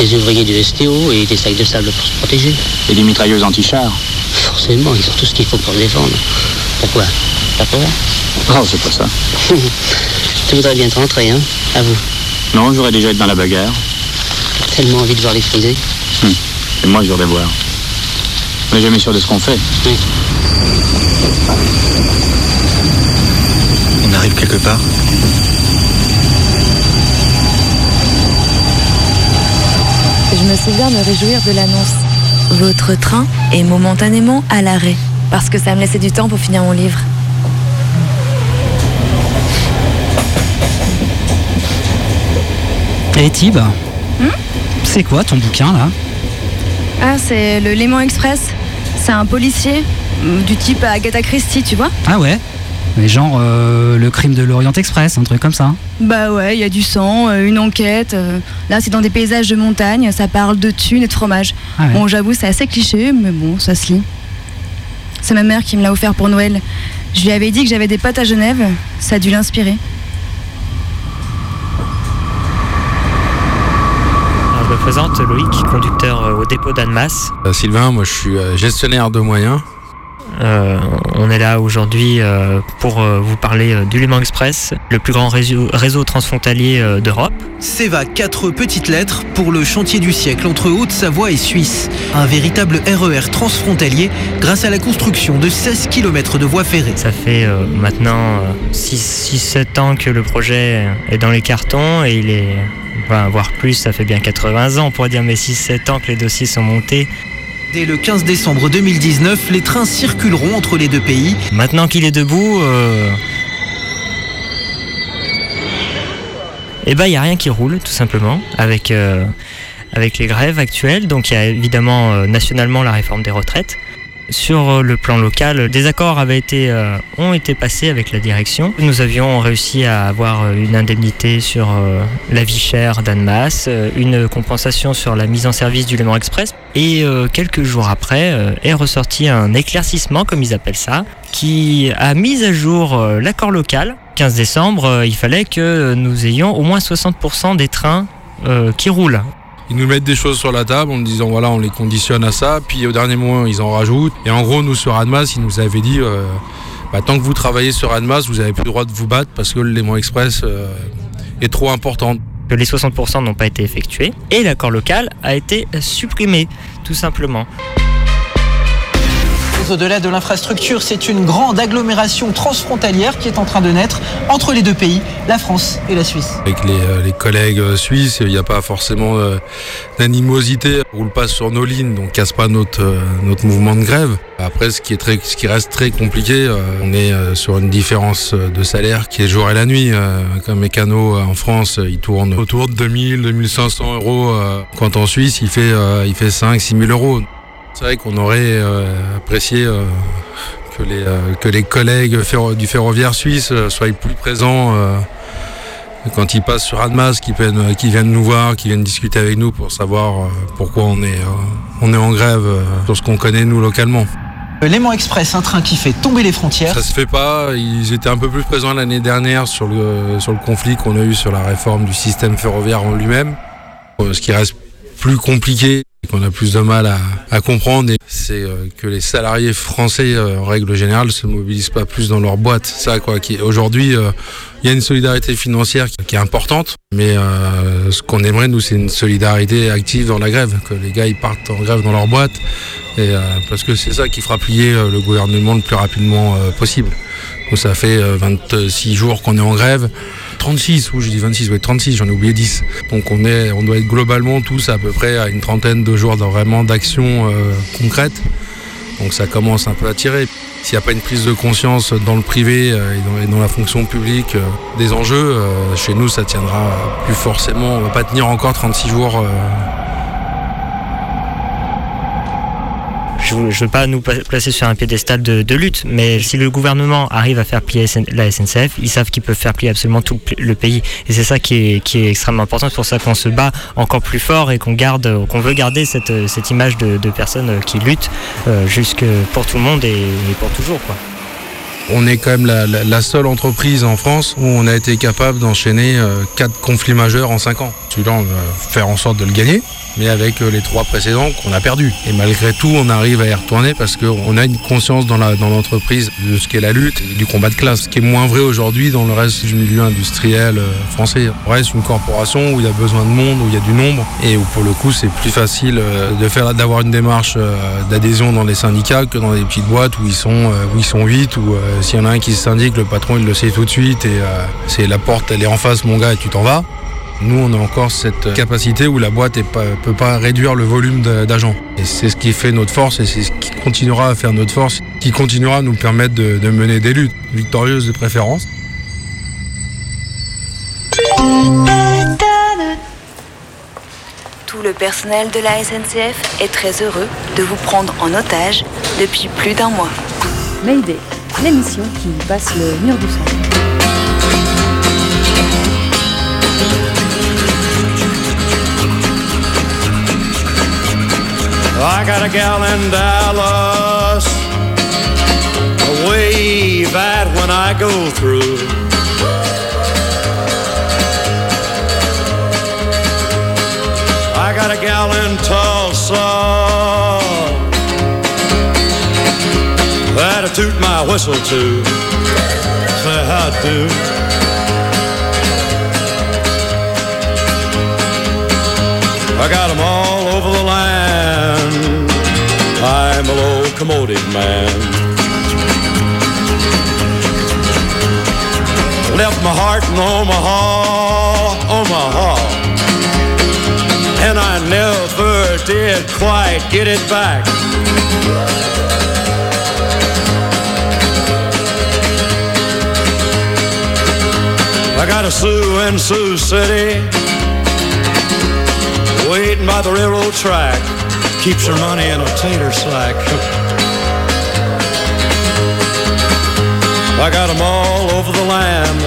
des ouvriers du STO et des sacs de sable pour se protéger. Et des mitrailleuses anti-chars Forcément, ils ont tout ce qu'il faut pour se défendre. Pourquoi? T'as peur Oh, c'est pas ça. Tu voudrais bien te rentrer, hein À vous. Non, j'aurais déjà été dans la bagarre. Tellement envie de voir les friser. Hum. Et moi, je voudrais voir. On n'est jamais sûr de ce qu'on fait. Oui. On arrive quelque part? Je me souviens me réjouir de l'annonce. Votre train est momentanément à l'arrêt. Parce que ça me laissait du temps pour finir mon livre. Et Tib C'est quoi ton bouquin là? Ah, c'est le Léman Express. C'est un policier euh, du type Agatha Christie, tu vois? Ah ouais Mais genre euh, le crime de l'Orient Express, un truc comme ça. Bah ouais, il y a du sang, euh, une enquête. euh, là, c'est dans des paysages de montagne, ça parle de thunes et de fromage. Ah ouais. Bon, j'avoue, c'est assez cliché, mais bon, ça se lit. C'est ma mère qui me l'a offert pour Noël. Je lui avais dit que j'avais des potes à Genève, ça a dû l'inspirer. Je me présente Loïc, conducteur euh, au dépôt d'Annemasse. Euh, Sylvain, moi je suis gestionnaire de moyens. Euh, on est là aujourd'hui euh, pour euh, vous parler du Léman Express, le plus grand réseau, réseau transfrontalier d'Europe. CEVA, quatre petites lettres pour le chantier du siècle entre Haute-Savoie et Suisse. Un véritable RER transfrontalier grâce à la construction de 16 km de voies ferrées. Ça fait maintenant 6-7 ans que le projet est dans les cartons et il est, voire plus, ça fait bien 80 ans, on pourrait dire, mais 6-7 ans que les dossiers sont montés. Dès le 15 décembre 2019, les trains circuleront entre les deux pays. Maintenant qu'il est debout, euh... eh ben il y a rien qui roule tout simplement avec euh, les grèves actuelles. Donc il y a évidemment euh, nationalement la réforme des retraites. Sur le plan local, des accords avaient été, ont été passés avec la direction. Nous avions réussi à avoir une indemnité sur la vie chère d'Annemasse, une compensation sur la mise en service du Léman Express. Et euh, quelques jours après euh, est ressorti un éclaircissement, comme ils appellent ça, qui a mis à jour euh, l'accord local. 15 décembre, il fallait que nous ayons au moins 60% des trains qui roulent. Ils nous mettent des choses sur la table en nous disant voilà, on les conditionne à ça, puis au dernier moment, ils en rajoutent. Et en gros, nous sur Admas, ils nous avaient dit bah, tant que vous travaillez sur Admas, vous n'avez plus le droit de vous battre parce que Léman Express est trop important. Que les 60% n'ont pas été effectués et l'accord local a été supprimé, tout simplement. Au-delà de l'infrastructure, c'est une grande agglomération transfrontalière qui est en train de naître entre les deux pays, la France et la Suisse. Avec les, euh, collègues euh, suisses, il n'y a pas forcément euh, d'animosité. On roule pas sur nos lignes, donc casse pas notre, notre mouvement de grève. Après, ce qui, est très, ce qui reste très compliqué, on est sur une différence de salaire qui est jour et la nuit. Comme mécano en France, il tourne autour de 2000, 2500 euros. Quand en Suisse, il fait, il fait 5, 6000 euros. C'est vrai qu'on aurait euh, apprécié euh, que, les, euh, que les collègues ferro- du ferroviaire suisse soient plus présents quand ils passent sur Admas, qu'ils viennent, nous voir, qu'ils viennent discuter avec nous pour savoir pourquoi on est, on est en grève sur ce qu'on connaît nous localement. Léman Express, un train qui fait tomber les frontières. Ça se fait pas. Ils étaient un peu plus présents l'année dernière sur le, sur le conflit qu'on a eu sur la réforme du système ferroviaire en lui-même. Ce qui reste plus compliqué qu'on a plus de mal à, à comprendre, c'est euh, que les salariés français, euh, en règle générale, se mobilisent pas plus dans leur boîte. Ça, quoi. Qui aujourd'hui, euh, il y a une solidarité financière qui, est importante, mais ce qu'on aimerait nous, c'est une solidarité active dans la grève, que les gars ils partent en grève dans leur boîte, et parce que c'est ça qui fera plier le gouvernement le plus rapidement possible. Donc ça fait euh, 26 jours qu'on est en grève. 36, ou je dis 26, oui 36, j'en ai oublié 10. Donc on, est, on doit être globalement tous à peu près à une trentaine de jours vraiment d'action euh, concrète. Donc ça commence un peu à tirer. S'il n'y a pas une prise de conscience dans le privé euh, et dans, la fonction publique euh, des enjeux, euh, chez nous ça tiendra plus forcément. On va pas tenir encore 36 jours. Je ne veux pas nous pla- placer sur un piédestal de, lutte, mais si le gouvernement arrive à faire plier la SNCF, ils savent qu'ils peuvent faire plier absolument tout le pays. Et c'est ça qui est, extrêmement important. C'est pour ça qu'on se bat encore plus fort et qu'on garde, qu'on veut garder cette, image de, personnes qui luttent euh, jusque pour tout le monde et, pour toujours. On est quand même la, la- la seule entreprise en France où on a été capable d'enchaîner euh, quatre conflits majeurs en cinq ans. Celui-là, on va faire en sorte de le gagner, mais avec euh, les trois précédents qu'on a perdus. Et malgré tout, on arrive à y retourner parce qu'on a une conscience dans la- dans l'entreprise de ce qu'est la lutte et du combat de classe, ce qui est moins vrai aujourd'hui dans le reste du milieu industriel euh, français. On reste une corporation où il y a besoin de monde, où il y a du nombre, et où pour le coup, c'est plus facile euh, de faire d'avoir une démarche d'adhésion dans les syndicats que dans des petites boîtes où ils sont où ils sont 8 ou euh, s'il y en a un qui se syndique, le patron il le sait tout de suite et c'est la porte elle est en face mon gars et tu t'en vas. Nous on a encore cette capacité où la boîte ne peut pas réduire le volume d'agents. Et c'est ce qui fait notre force et c'est ce qui continuera à faire notre force, qui continuera à nous permettre de, de mener des luttes victorieuses de préférence. Tout le personnel de la SNCF est très heureux de vous prendre en otage depuis plus d'un mois. Mayday, l'émission qui passe le mur du son. I got a gal in Dallas, wave at when I go through. I got a gal in Tulsa that I toot my whistle to. Say how do. I got them all over the land. I'm a locomotive man. Left my heart in Omaha, Omaha. And I never did quite get it back. I got a Sioux in Sioux City waiting by the railroad track. Keeps her money in a tater sack. I got got 'em all over the land.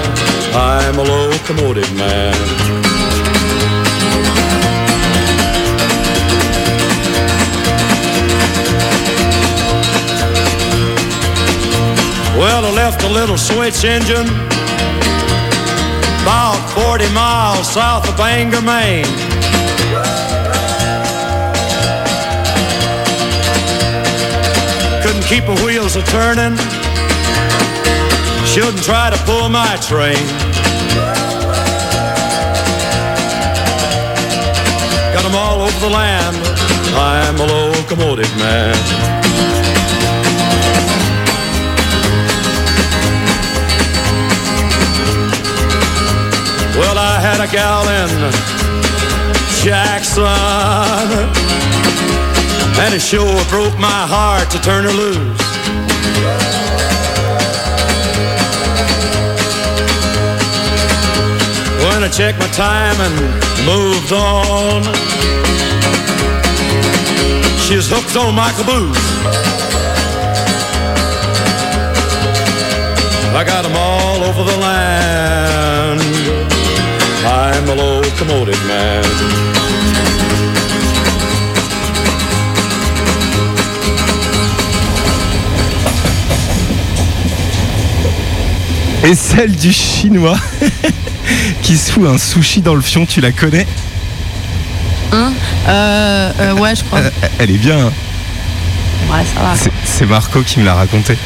I'm a locomotive man. Well, I left a little switch engine about 40 miles south of Bangor, Maine. Keep her wheels a turning. Shouldn't try to pull my train. Got 'em all over the land. I'm a locomotive man. Well, I had a gal in Jackson, and it sure broke my heart to turn her loose. When I checked my time and moved on, she was hooked on my caboose. I got got 'em all over the land. I'm a locomotive man. Et celle du chinois qui se fout un sushi dans le fion, tu la connais Hein euh, euh, Ouais, je crois. Euh, Elle est bien. hein. Ouais, ça va. C'est- Marco qui me l'a raconté.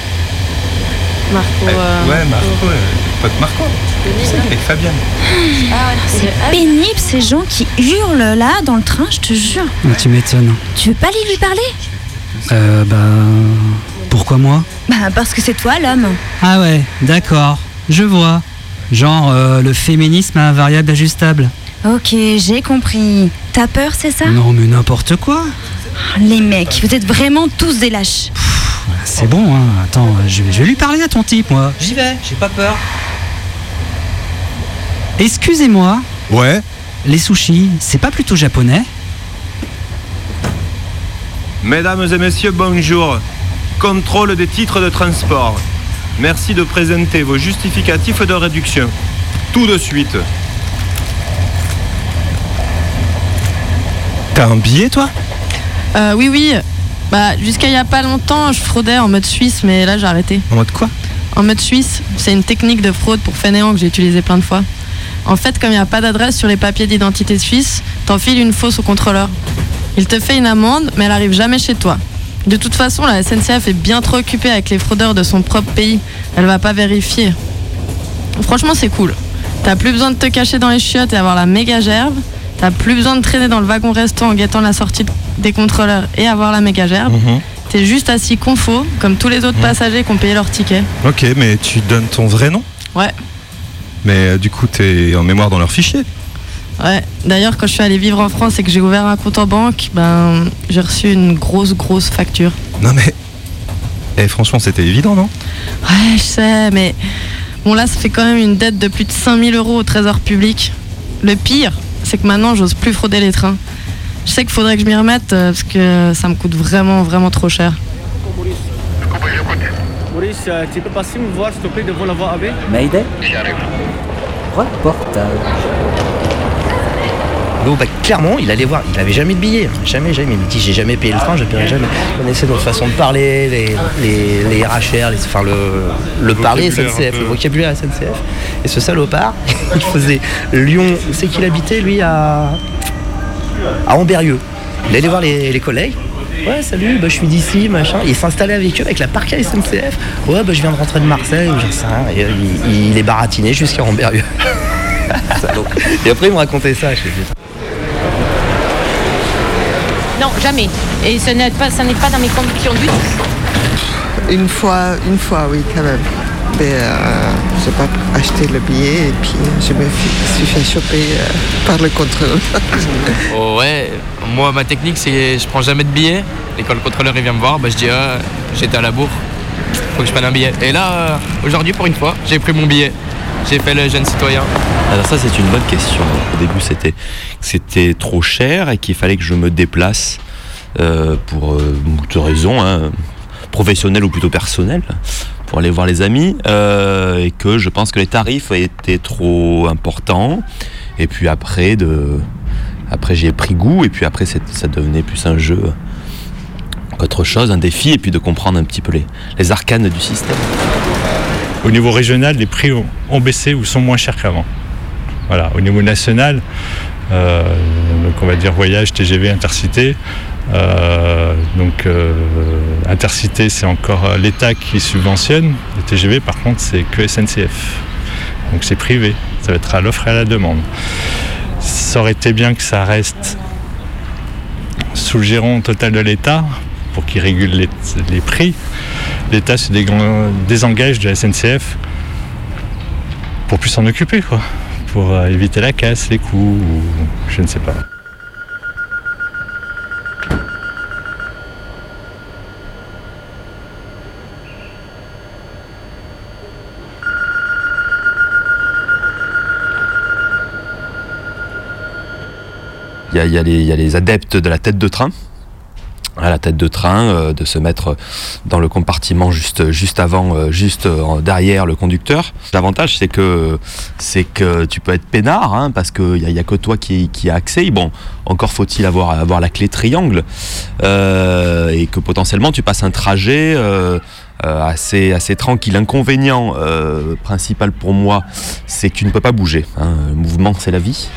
Marco. euh, ouais, Marco, euh, pote Marco. C'est avec Fabienne. C'est pénible ces gens qui hurlent là dans le train, je te jure. Ah, Tu m'étonnes. Tu veux pas aller lui parler? Euh, bah. Pourquoi moi? Bah parce que c'est toi l'homme. Ah ouais, d'accord. Je vois. Genre euh, le féminisme à variable ajustable. Ok, j'ai compris. T'as peur, c'est ça? Non, mais n'importe quoi. Les mecs, vous êtes vraiment tous des lâches. C'est bon, hein. Attends, je vais, je vais lui parler à ton type, moi. J'y vais, j'ai pas peur. Excusez-moi. Ouais. Les sushis, c'est pas plutôt japonais? Mesdames et messieurs, bonjour. Contrôle des titres de transport. Merci de présenter vos justificatifs de réduction. Tout de suite. T'as un billet, toi? Euh, oui, oui. Bah, jusqu'à il y a pas longtemps, je fraudais en mode suisse, mais là, j'ai arrêté. En mode quoi? En mode suisse, c'est une technique de fraude pour fainéants que j'ai utilisée plein de fois. En fait, comme il n'y a pas d'adresse sur les papiers d'identité suisse, t'enfiles une fausse au contrôleur. Il te fait une amende, mais elle arrive jamais chez toi. De toute façon, la SNCF est bien trop occupée avec les fraudeurs de son propre pays. Elle va pas vérifier. Franchement, c'est cool. T'as plus besoin de te cacher dans les chiottes et avoir la méga gerbe. T'as plus besoin de traîner dans le wagon restant en guettant la sortie des contrôleurs et avoir la méga gerbe. Mhm. T'es juste assis confo, comme tous les autres passagers qui ont payé leur ticket. Ok, mais tu donnes ton vrai nom? Ouais, Mais euh, du coup, t'es en mémoire dans leur fichier. Ouais. D'ailleurs, quand je suis allée vivre en France et que j'ai ouvert un compte en banque, ben, j'ai reçu une grosse, grosse facture. Non mais... Eh, franchement, c'était évident, non? Ouais, je sais, mais bon, là, ça fait quand même une dette de plus de 5000 euros au trésor public. Le pire, c'est que maintenant, j'ose plus frauder les trains. Je sais qu'il faudrait que je m'y remette euh, parce que ça me coûte vraiment, vraiment trop cher. Maurice, euh, tu peux passer me voir s'il te plaît devant la voie AB Mayday? Reportage. Donc bah, clairement, il allait voir, il avait jamais de billets, jamais, jamais. Il me dit j'ai jamais payé le train, je paierai jamais. Il connaissait notre façon de parler, les, les, les RHR, les- enfin le, le parler SNCF, le vocabulaire SNCF. Et ce salopard, il faisait Lyon, c'est qu'il habitait lui à, à Amberieux. Il allait voir les, les collègues. Ouais, salut, bah, je suis d'ici, machin. Il s'installait avec eux, avec la parka SNCF. Ouais, bah, je viens de rentrer de Marseille, ou j'en sais rien. Et, euh, il, il est baratiné jusqu'à Amberieux. Et après, il me racontait ça. Je Non, jamais. Et ce n'est pas, ça n'est pas dans mes convictions du tout. Une fois, une fois, oui, quand même. Mais euh, j'ai pas acheté le billet et puis je me suis fait choper euh, par le contrôle. Oh ouais, moi ma technique c'est je prends jamais de billets. Et quand le contrôleur il vient me voir, bah, je dis ah, j'étais à la bourre, faut que je prenne un billet. Et là, euh, aujourd'hui pour une fois, j'ai pris mon billet. J'ai fait le jeune citoyen. Alors ça c'est une bonne question. Au début c'était c'était trop cher et qu'il fallait que je me déplace euh, pour euh, de raisons hein, professionnelles ou plutôt personnelles pour aller voir les amis euh, et que je pense que les tarifs étaient trop importants et puis après de après j'ai pris goût et puis après ça devenait plus un jeu qu'autre chose, un défi et puis de comprendre un petit peu les, les arcanes du système. Au niveau régional, les prix ont, baissé ou sont moins chers qu'avant. Voilà. Au niveau national, euh, donc on va dire voyage, TGV, intercité. euh, donc euh, intercité, c'est encore l'État qui subventionne. Le TGV, par contre, c'est que SNCF. Donc c'est privé. Ça va être à l'offre et à la demande. Ça aurait été bien que ça reste sous le giron total de l'État pour qu'il régule les prix. L'État se désengage de la SNCF pour plus s'en occuper. Pour euh, éviter la casse, les ou je ne sais pas. Il y a les adeptes de la tête de train. À la tête de train, euh, de se mettre dans le compartiment juste, avant, euh, juste euh, derrière le conducteur. L'avantage, c'est que, c'est que tu peux être peinard, hein, parce qu'il n'y a, a que toi qui, qui accès. Bon, encore faut-il avoir, la clé triangle, et que potentiellement tu passes un trajet assez, assez tranquille. L'inconvénient principal pour moi, c'est que tu ne peux pas bouger. hein. Le mouvement, c'est la vie.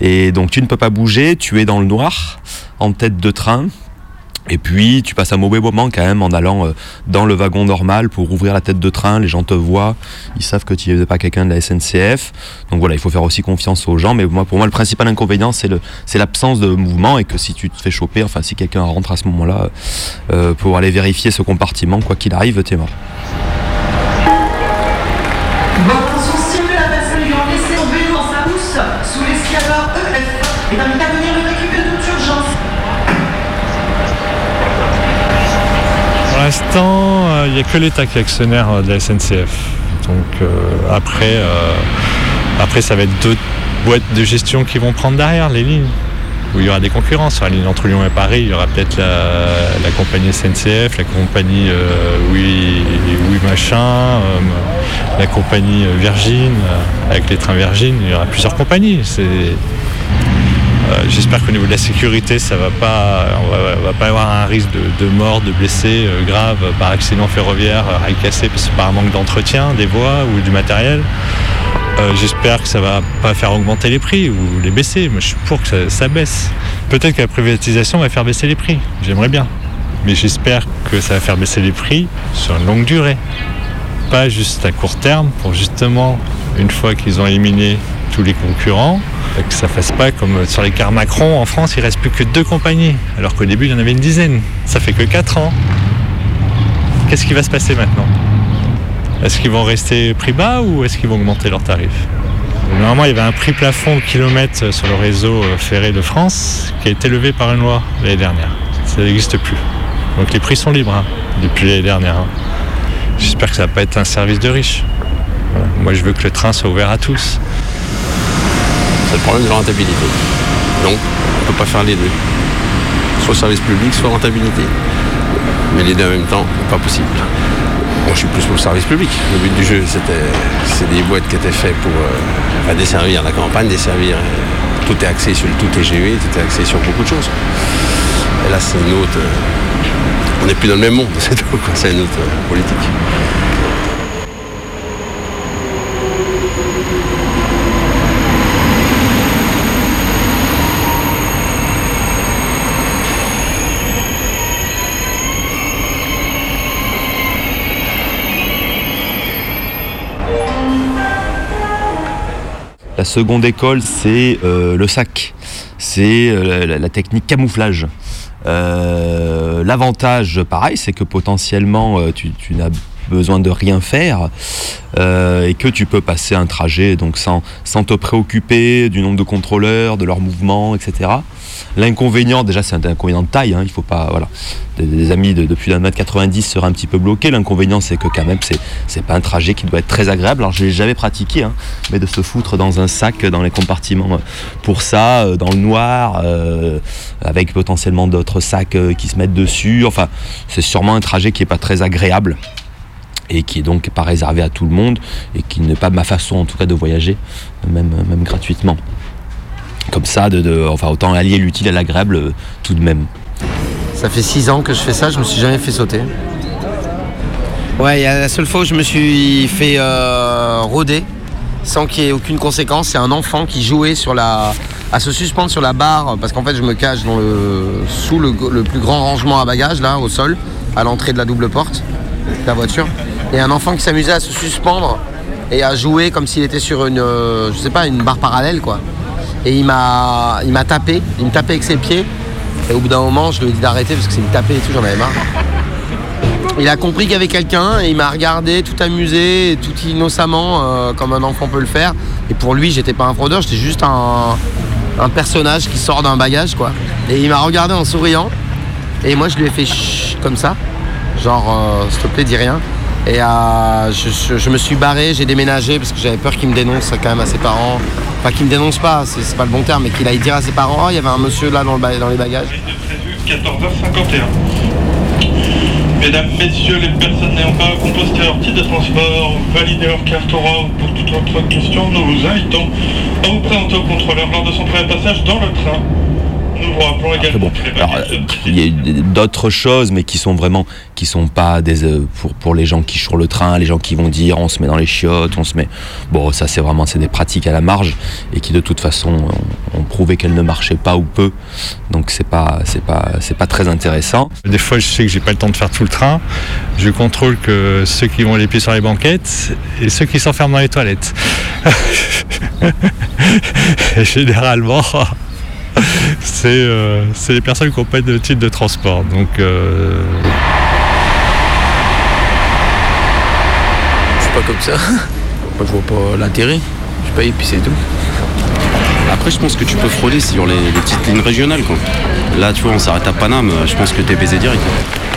Et donc tu ne peux pas bouger, tu es dans le noir, en tête de train. Et puis tu passes un mauvais moment quand même en allant euh, dans le wagon normal pour ouvrir la tête de train, les gens te voient, ils savent que tu n'es pas quelqu'un de la SNCF. Donc voilà, il faut faire aussi confiance aux gens. Mais moi, pour moi, le principal inconvénient, c'est l'absence de mouvement et que si tu te fais choper, enfin si quelqu'un rentre à ce moment-là, euh, pour aller vérifier ce compartiment, quoi qu'il arrive, t'es mort. L'instant, euh, il n'y a que l'État qui est actionnaire euh, de la SNCF. Donc euh, après, après, ça va être d'autres boîtes de gestion qui vont prendre derrière les lignes. Où il y aura des concurrents. Sur la ligne entre Lyon et Paris, il y aura peut-être la, compagnie SNCF, la compagnie oui, oui Machin, la compagnie Virgin, avec les trains Virgin, il y aura plusieurs compagnies. J'espère qu'au niveau de la sécurité, ça va pas, on va, va pas avoir un risque de, mort, de blessés euh, graves par accident ferroviaire, euh, rail cassé, parce que par un manque d'entretien des voies ou du matériel. Euh, J'espère que ça va pas faire augmenter les prix ou les baisser. Je suis pour que ça baisse. Peut-être que la privatisation va faire baisser les prix. J'aimerais bien. Mais j'espère que ça va faire baisser les prix sur une longue durée. Pas juste à court terme pour justement, une fois qu'ils ont éliminé tous les concurrents, que ça fasse pas comme sur les cars Macron en France, il reste plus que deux compagnies, alors qu'au début il y en avait une dizaine. Ça fait que quatre ans. Qu'est-ce qui va se passer maintenant? Est-ce qu'ils vont rester prix bas ou est-ce qu'ils vont augmenter leurs tarifs? Normalement, il y avait un prix plafond au kilomètre sur le réseau euh, ferré de France qui a été levé par une loi l'année dernière. Ça n'existe plus. Donc les prix sont libres hein, depuis l'année dernière. hein. J'espère que ça va pas être un service de riches. Moi, je veux que le train soit ouvert à tous. C'est le problème de la rentabilité. Non, on ne peut pas faire les deux. Soit service public, soit rentabilité. Mais les deux en même temps, pas possible. Moi, je suis plus pour le service public. Le but du jeu, c'était, c'est des boîtes qui étaient faites pour euh, desservir la campagne, desservir. euh, tout est axé sur le tout TGV, tout est axé sur beaucoup de choses. Et là, c'est une autre. euh, on n'est plus dans le même monde. C'est une autre euh, politique. La seconde école, c'est euh, le sac. C'est euh, la, technique camouflage. Euh, L'avantage, pareil, c'est que potentiellement, tu n'as besoin de rien faire euh, et que tu peux passer un trajet donc sans, sans te préoccuper du nombre de contrôleurs, de leurs mouvements, etc. L'inconvénient, déjà, c'est un inconvénient de taille. hein, il faut pas, voilà, des, amis de, de plus d'un mètre 90 seraient un petit peu bloqués. L'inconvénient, c'est que quand même, c'est c'est pas un trajet qui doit être très agréable. Alors, je l'ai jamais pratiqué, hein, mais de se foutre dans un sac, dans les compartiments, euh, pour ça, euh, dans le noir, avec potentiellement d'autres sacs qui se mettent dessus. Enfin, c'est sûrement un trajet qui est pas très agréable et qui est donc pas réservé à tout le monde et qui n'est pas ma façon en tout cas de voyager, même, même gratuitement. Comme ça, de, de- enfin autant allier l'utile à l'agréable euh, tout de même. Ça fait 6 ans que je fais ça, je me suis jamais fait sauter. Ouais, il y a la seule fois où je me suis fait euh, rôder sans qu'il y ait aucune conséquence, c'est un enfant qui jouait sur la à se suspendre sur la barre parce qu'en fait je me cache dans le sous le, le plus grand rangement à bagages là au sol à l'entrée de la double porte de la voiture et un enfant qui s'amusait à se suspendre et à jouer comme s'il était sur une euh, je sais pas une barre parallèle quoi. Et il m'a il m'a tapé, il me tapait avec ses pieds et au bout d'un moment, je lui ai dit d'arrêter parce que c'est me taper et tout, j'en avais marre. Il a compris qu'il y avait quelqu'un et il m'a regardé tout amusé, tout innocemment, euh, comme un enfant peut le faire. Et pour lui, j'étais pas un fraudeur, j'étais juste un, un personnage qui sort d'un bagage, quoi. Et il m'a regardé en souriant. Et moi, je lui ai fait comme ça. Genre, euh, s'il te plaît, dis rien. Et euh, je, je- me suis barré, j'ai déménagé parce que j'avais peur qu'il me dénonce quand même à ses parents. Enfin, qu'il me dénonce pas, c'est pas le bon terme, mais qu'il aille dire à ses parents, oh, il y avait un monsieur là dans, le dans les bagages. 14h51. Mesdames, Messieurs, les personnes n'ayant pas composté leur titre de transport, validé leur carte aura ou pour toute autre question, nous vous invitons à vous présenter au contrôleur lors de son premier passage dans le train. Alors, il y a d'autres choses, mais qui sont vraiment, qui sont pas des euh, pour pour les gens qui sur le train, les gens qui vont dire on se met dans les chiottes, on se met. Bon, ça c'est vraiment c'est des pratiques à la marge et qui de toute façon ont, ont prouvé qu'elles ne marchaient pas ou peu. Donc c'est pas c'est pas c'est pas très intéressant. Des fois, je sais que j'ai pas le temps de faire tout le train. Je contrôle que ceux qui vont les pieds sur les banquettes et ceux qui s'enferment dans les toilettes. et généralement, c'est euh, c'est les personnes qui n'ont pas de titre de transport. Donc, euh, Je suis pas comme ça. Moi, je vois pas l'intérêt. Je paye et puis c'est tout. Après, je pense que tu peux frauder sur les, les petites lignes régionales. Quoi. Là, tu vois, on s'arrête à Paname. Je pense que t'es baisé direct.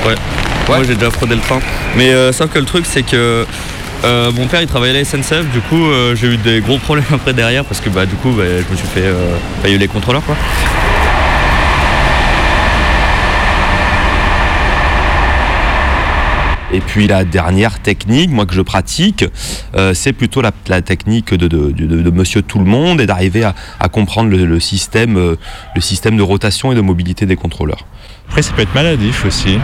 Ouais. Moi j'ai déjà fraudé le train. Mais euh, sauf que le truc c'est que euh, mon père il travaillait à la SNCF, du coup euh, j'ai eu des gros problèmes après derrière parce que bah du coup bah, je me suis fait euh, bah, il y a eu les contrôleurs quoi. Et puis la dernière technique, moi que je pratique, euh, c'est plutôt la, la technique de, de, de- de Monsieur Tout le Monde et d'arriver à, à comprendre le, le système, euh, le système de rotation et de mobilité des contrôleurs. après, ça peut être maladif aussi.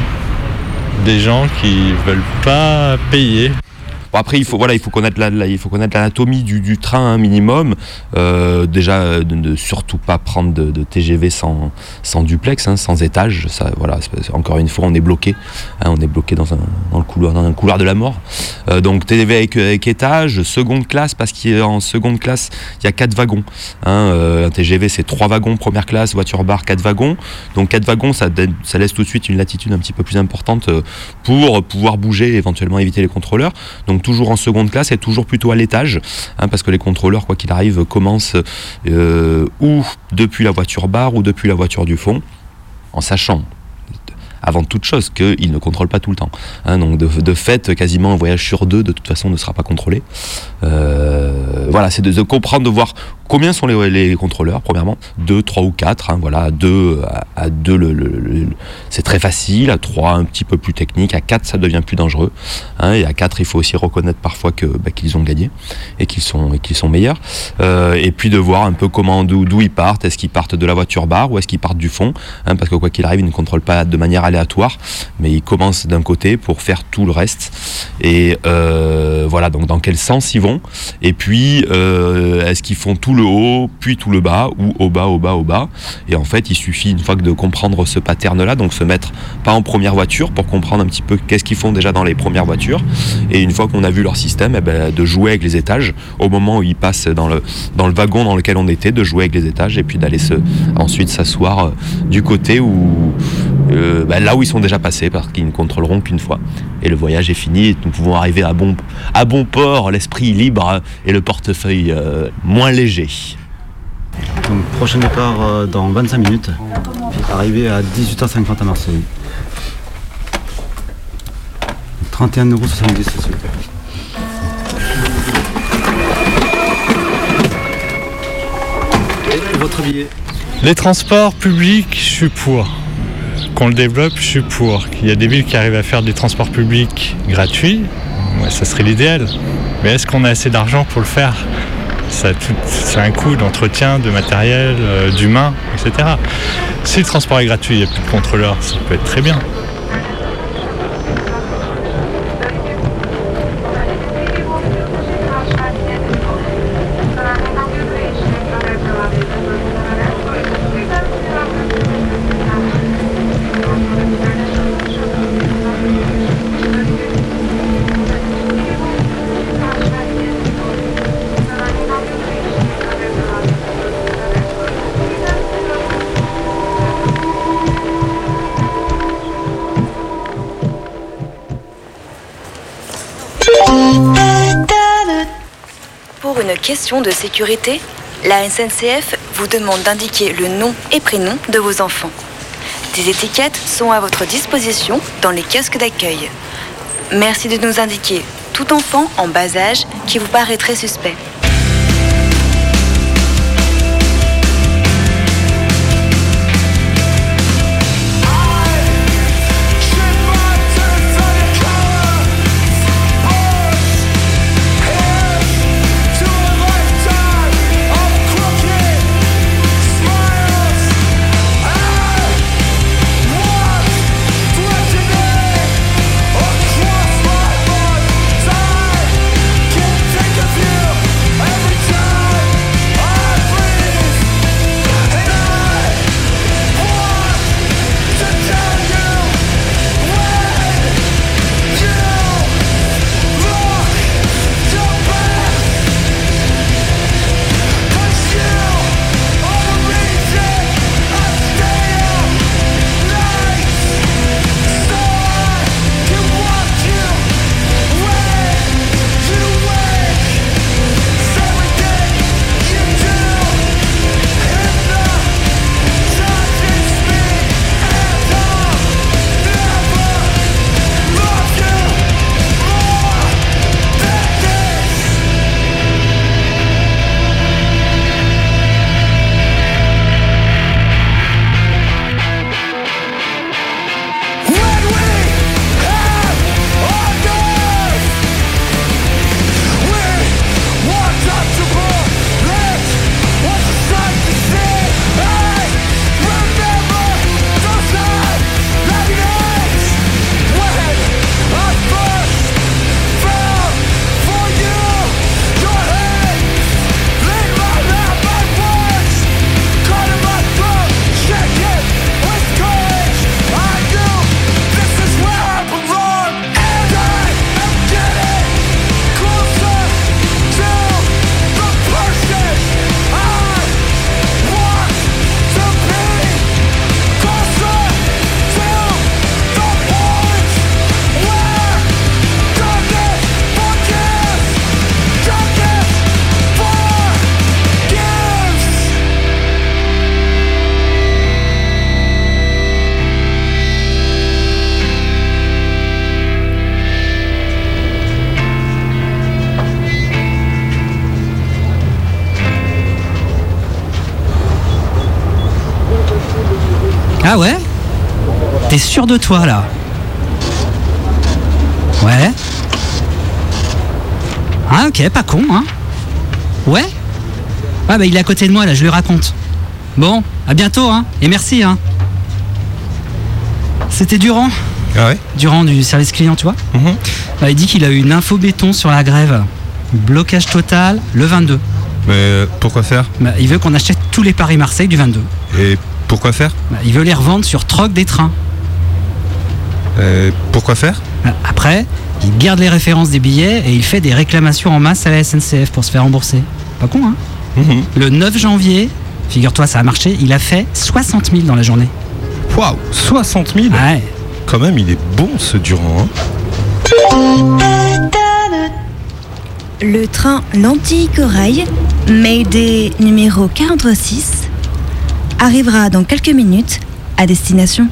Des gens qui veulent pas payer. Bon, après, il faut voilà, il faut connaître la, il faut connaître l'anatomie du, train un minimum. Euh, déjà, euh, de ne surtout pas prendre de, TGV sans, sans duplex, hein, sans étage. Ça, voilà, encore une fois, on est bloqué. hein, on est bloqué dans un, dans le couloir, dans un couloir de la mort. Euh, donc TGV avec, avec étage, seconde classe, parce qu'en seconde classe, il y a quatre wagons. hein. Un TGV, c'est trois wagons, première classe, voiture bar, quatre wagons. Donc quatre wagons, ça, ça laisse tout de suite une latitude un petit peu plus importante pour pouvoir bouger éventuellement éviter les contrôleurs. Donc toujours en seconde classe et toujours plutôt à l'étage, hein, parce que les contrôleurs, quoi qu'il arrive, commencent euh, ou depuis la voiture bar ou depuis la voiture du fond, en sachant avant toute chose qu'ils ne contrôlent pas tout le temps. hein. donc de, fait, quasiment un voyage sur deux, de toute façon, ne sera pas contrôlé. Euh, voilà, c'est de comprendre, de voir Combien sont les, contrôleurs, premièrement? Deux, trois ou quatre. hein, voilà, deux, c'est très facile. À trois, un petit peu plus technique. À quatre, ça devient plus dangereux. hein, et à quatre, il faut aussi reconnaître parfois que bah, qu'ils ont gagné et qu'ils sont, et qu'ils sont meilleurs. Euh, et puis de voir un peu comment, d'où, d'où ils partent. Est-ce qu'ils partent de la voiture barre ou est-ce qu'ils partent du fond hein, Parce que quoi qu'il arrive, ils ne contrôlent pas de manière aléatoire, mais ils commencent d'un côté pour faire tout le reste. Et euh, voilà, donc dans quel sens ils vont? Et puis, euh, est-ce qu'ils font tout le haut, puis tout le bas, ou au bas, au bas, au bas Et en fait, il suffit une fois que de comprendre ce pattern-là, donc se mettre pas en première voiture pour comprendre un petit peu qu'est-ce qu'ils font déjà dans les premières voitures. Et une fois qu'on a vu leur système, eh ben, de jouer avec les étages au moment où ils passent dans le, dans le wagon dans lequel on était, de jouer avec les étages et puis d'aller se, ensuite s'asseoir euh, du côté où, euh, bah, là où ils sont déjà passés parce qu'ils ne contrôleront qu'une fois. Et le voyage est fini et nous pouvons arriver à bon, à bon port, l'esprit libre et le portefeuille euh, moins léger. Donc, prochain départ euh, dans 25 minutes. Arrivé à 18h50 à Marseille. 31,70 euros, s'il vous plaît. Et votre billet? Les transports publics, je suis pour. Qu'on le développe, je suis pour. Il y a des villes qui arrivent à faire des transports publics gratuits, ça serait l'idéal. Mais est-ce qu'on a assez d'argent pour le faire? Ça un coût d'entretien, de matériel, euh, d'humain, etc. Si le transport est gratuit, il n'y a plus de contrôleurs, ça peut être très bien. De sécurité, la SNCF vous demande d'indiquer le nom et prénom de vos enfants. Des étiquettes sont à votre disposition dans les kiosques d'accueil. Merci de nous indiquer tout enfant en bas âge qui vous paraîtrait suspect. De toi là Ouais. Ah ok, pas con, hein Ouais Ah bah il est à côté de moi là, je lui raconte. Bon, à bientôt, hein Et merci, hein C'était Durand. Ah ouais? Durand du service client, tu vois Bah, Il dit qu'il a eu une info béton sur la grève. Blocage total le 22. Mais euh, pourquoi faire? Bah, il veut qu'on achète tous les Paris-Marseille du 22. Et pourquoi faire? Bah, il veut les revendre sur troc des trains. Euh, Pourquoi faire? Après, il garde les références des billets et il fait des réclamations en masse à la SNCF pour se faire rembourser. Pas con, hein? Mhm. Le 9 janvier, figure-toi, ça a marché, il a fait 60 000 dans la journée. Waouh 60 000 Ouais. Quand même, il est bon ce Durand. hein. Le train Lanty-Corail, Mayday numéro 46, arrivera dans quelques minutes à destination.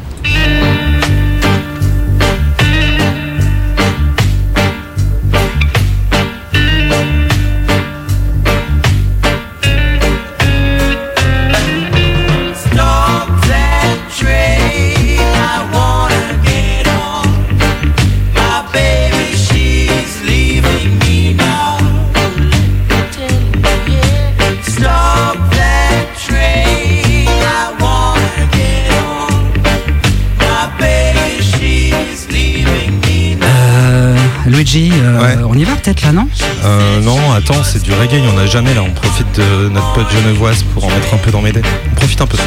Euh, on y va peut-être là, non Euh, non, attends, c'est du reggae, il n'y en a jamais là. On profite de notre pote genevoise pour en mettre un peu dans mes dés. On profite un peu.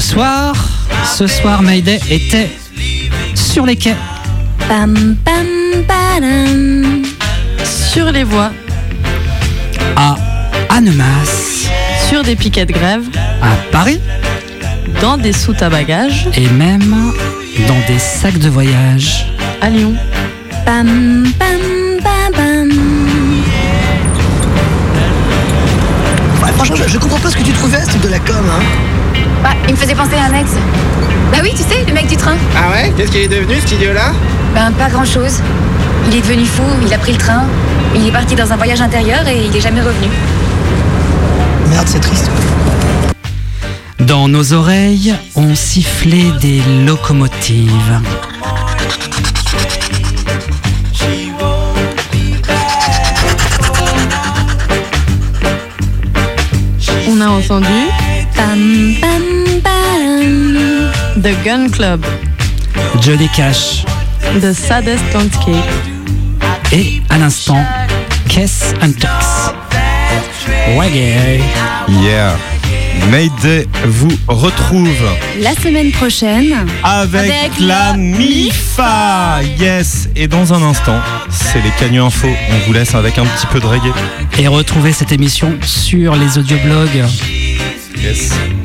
Soir, ce soir, Mayday était sur les quais. Pam pam padam. Sur les voies, à Annemasse, sur des piquets de grève, à Paris dans des soutes à bagages, et même dans des sacs de voyage. à Lyon. Pam pam pam pam. Ouais, franchement, je, je comprends pas ce que tu trouvais, c'est de la com, hein. Bah, il me faisait penser à un ex. Bah oui, tu sais, le mec du train. Ah ouais? Qu'est-ce qu'il est devenu, cet idiot-là Ben, pas grand-chose. Il est devenu fou, il a pris le train, il est parti dans un voyage intérieur et il est jamais revenu. Merde, c'est triste. Dans nos oreilles, on sifflait des locomotives. On a entendu Pam pam pam. The Gun Club, Johnny Cash The Saddest Landscape, et à l'instant, Kess Huntex. Reggae. Yeah. Mayday vous retrouve La semaine prochaine, avec, Avec la MIFA. Yes. Et dans un instant, c'est les Cagneux Info. On vous laisse avec un petit peu de reggae. Et retrouvez cette émission sur les audioblogs. Yes.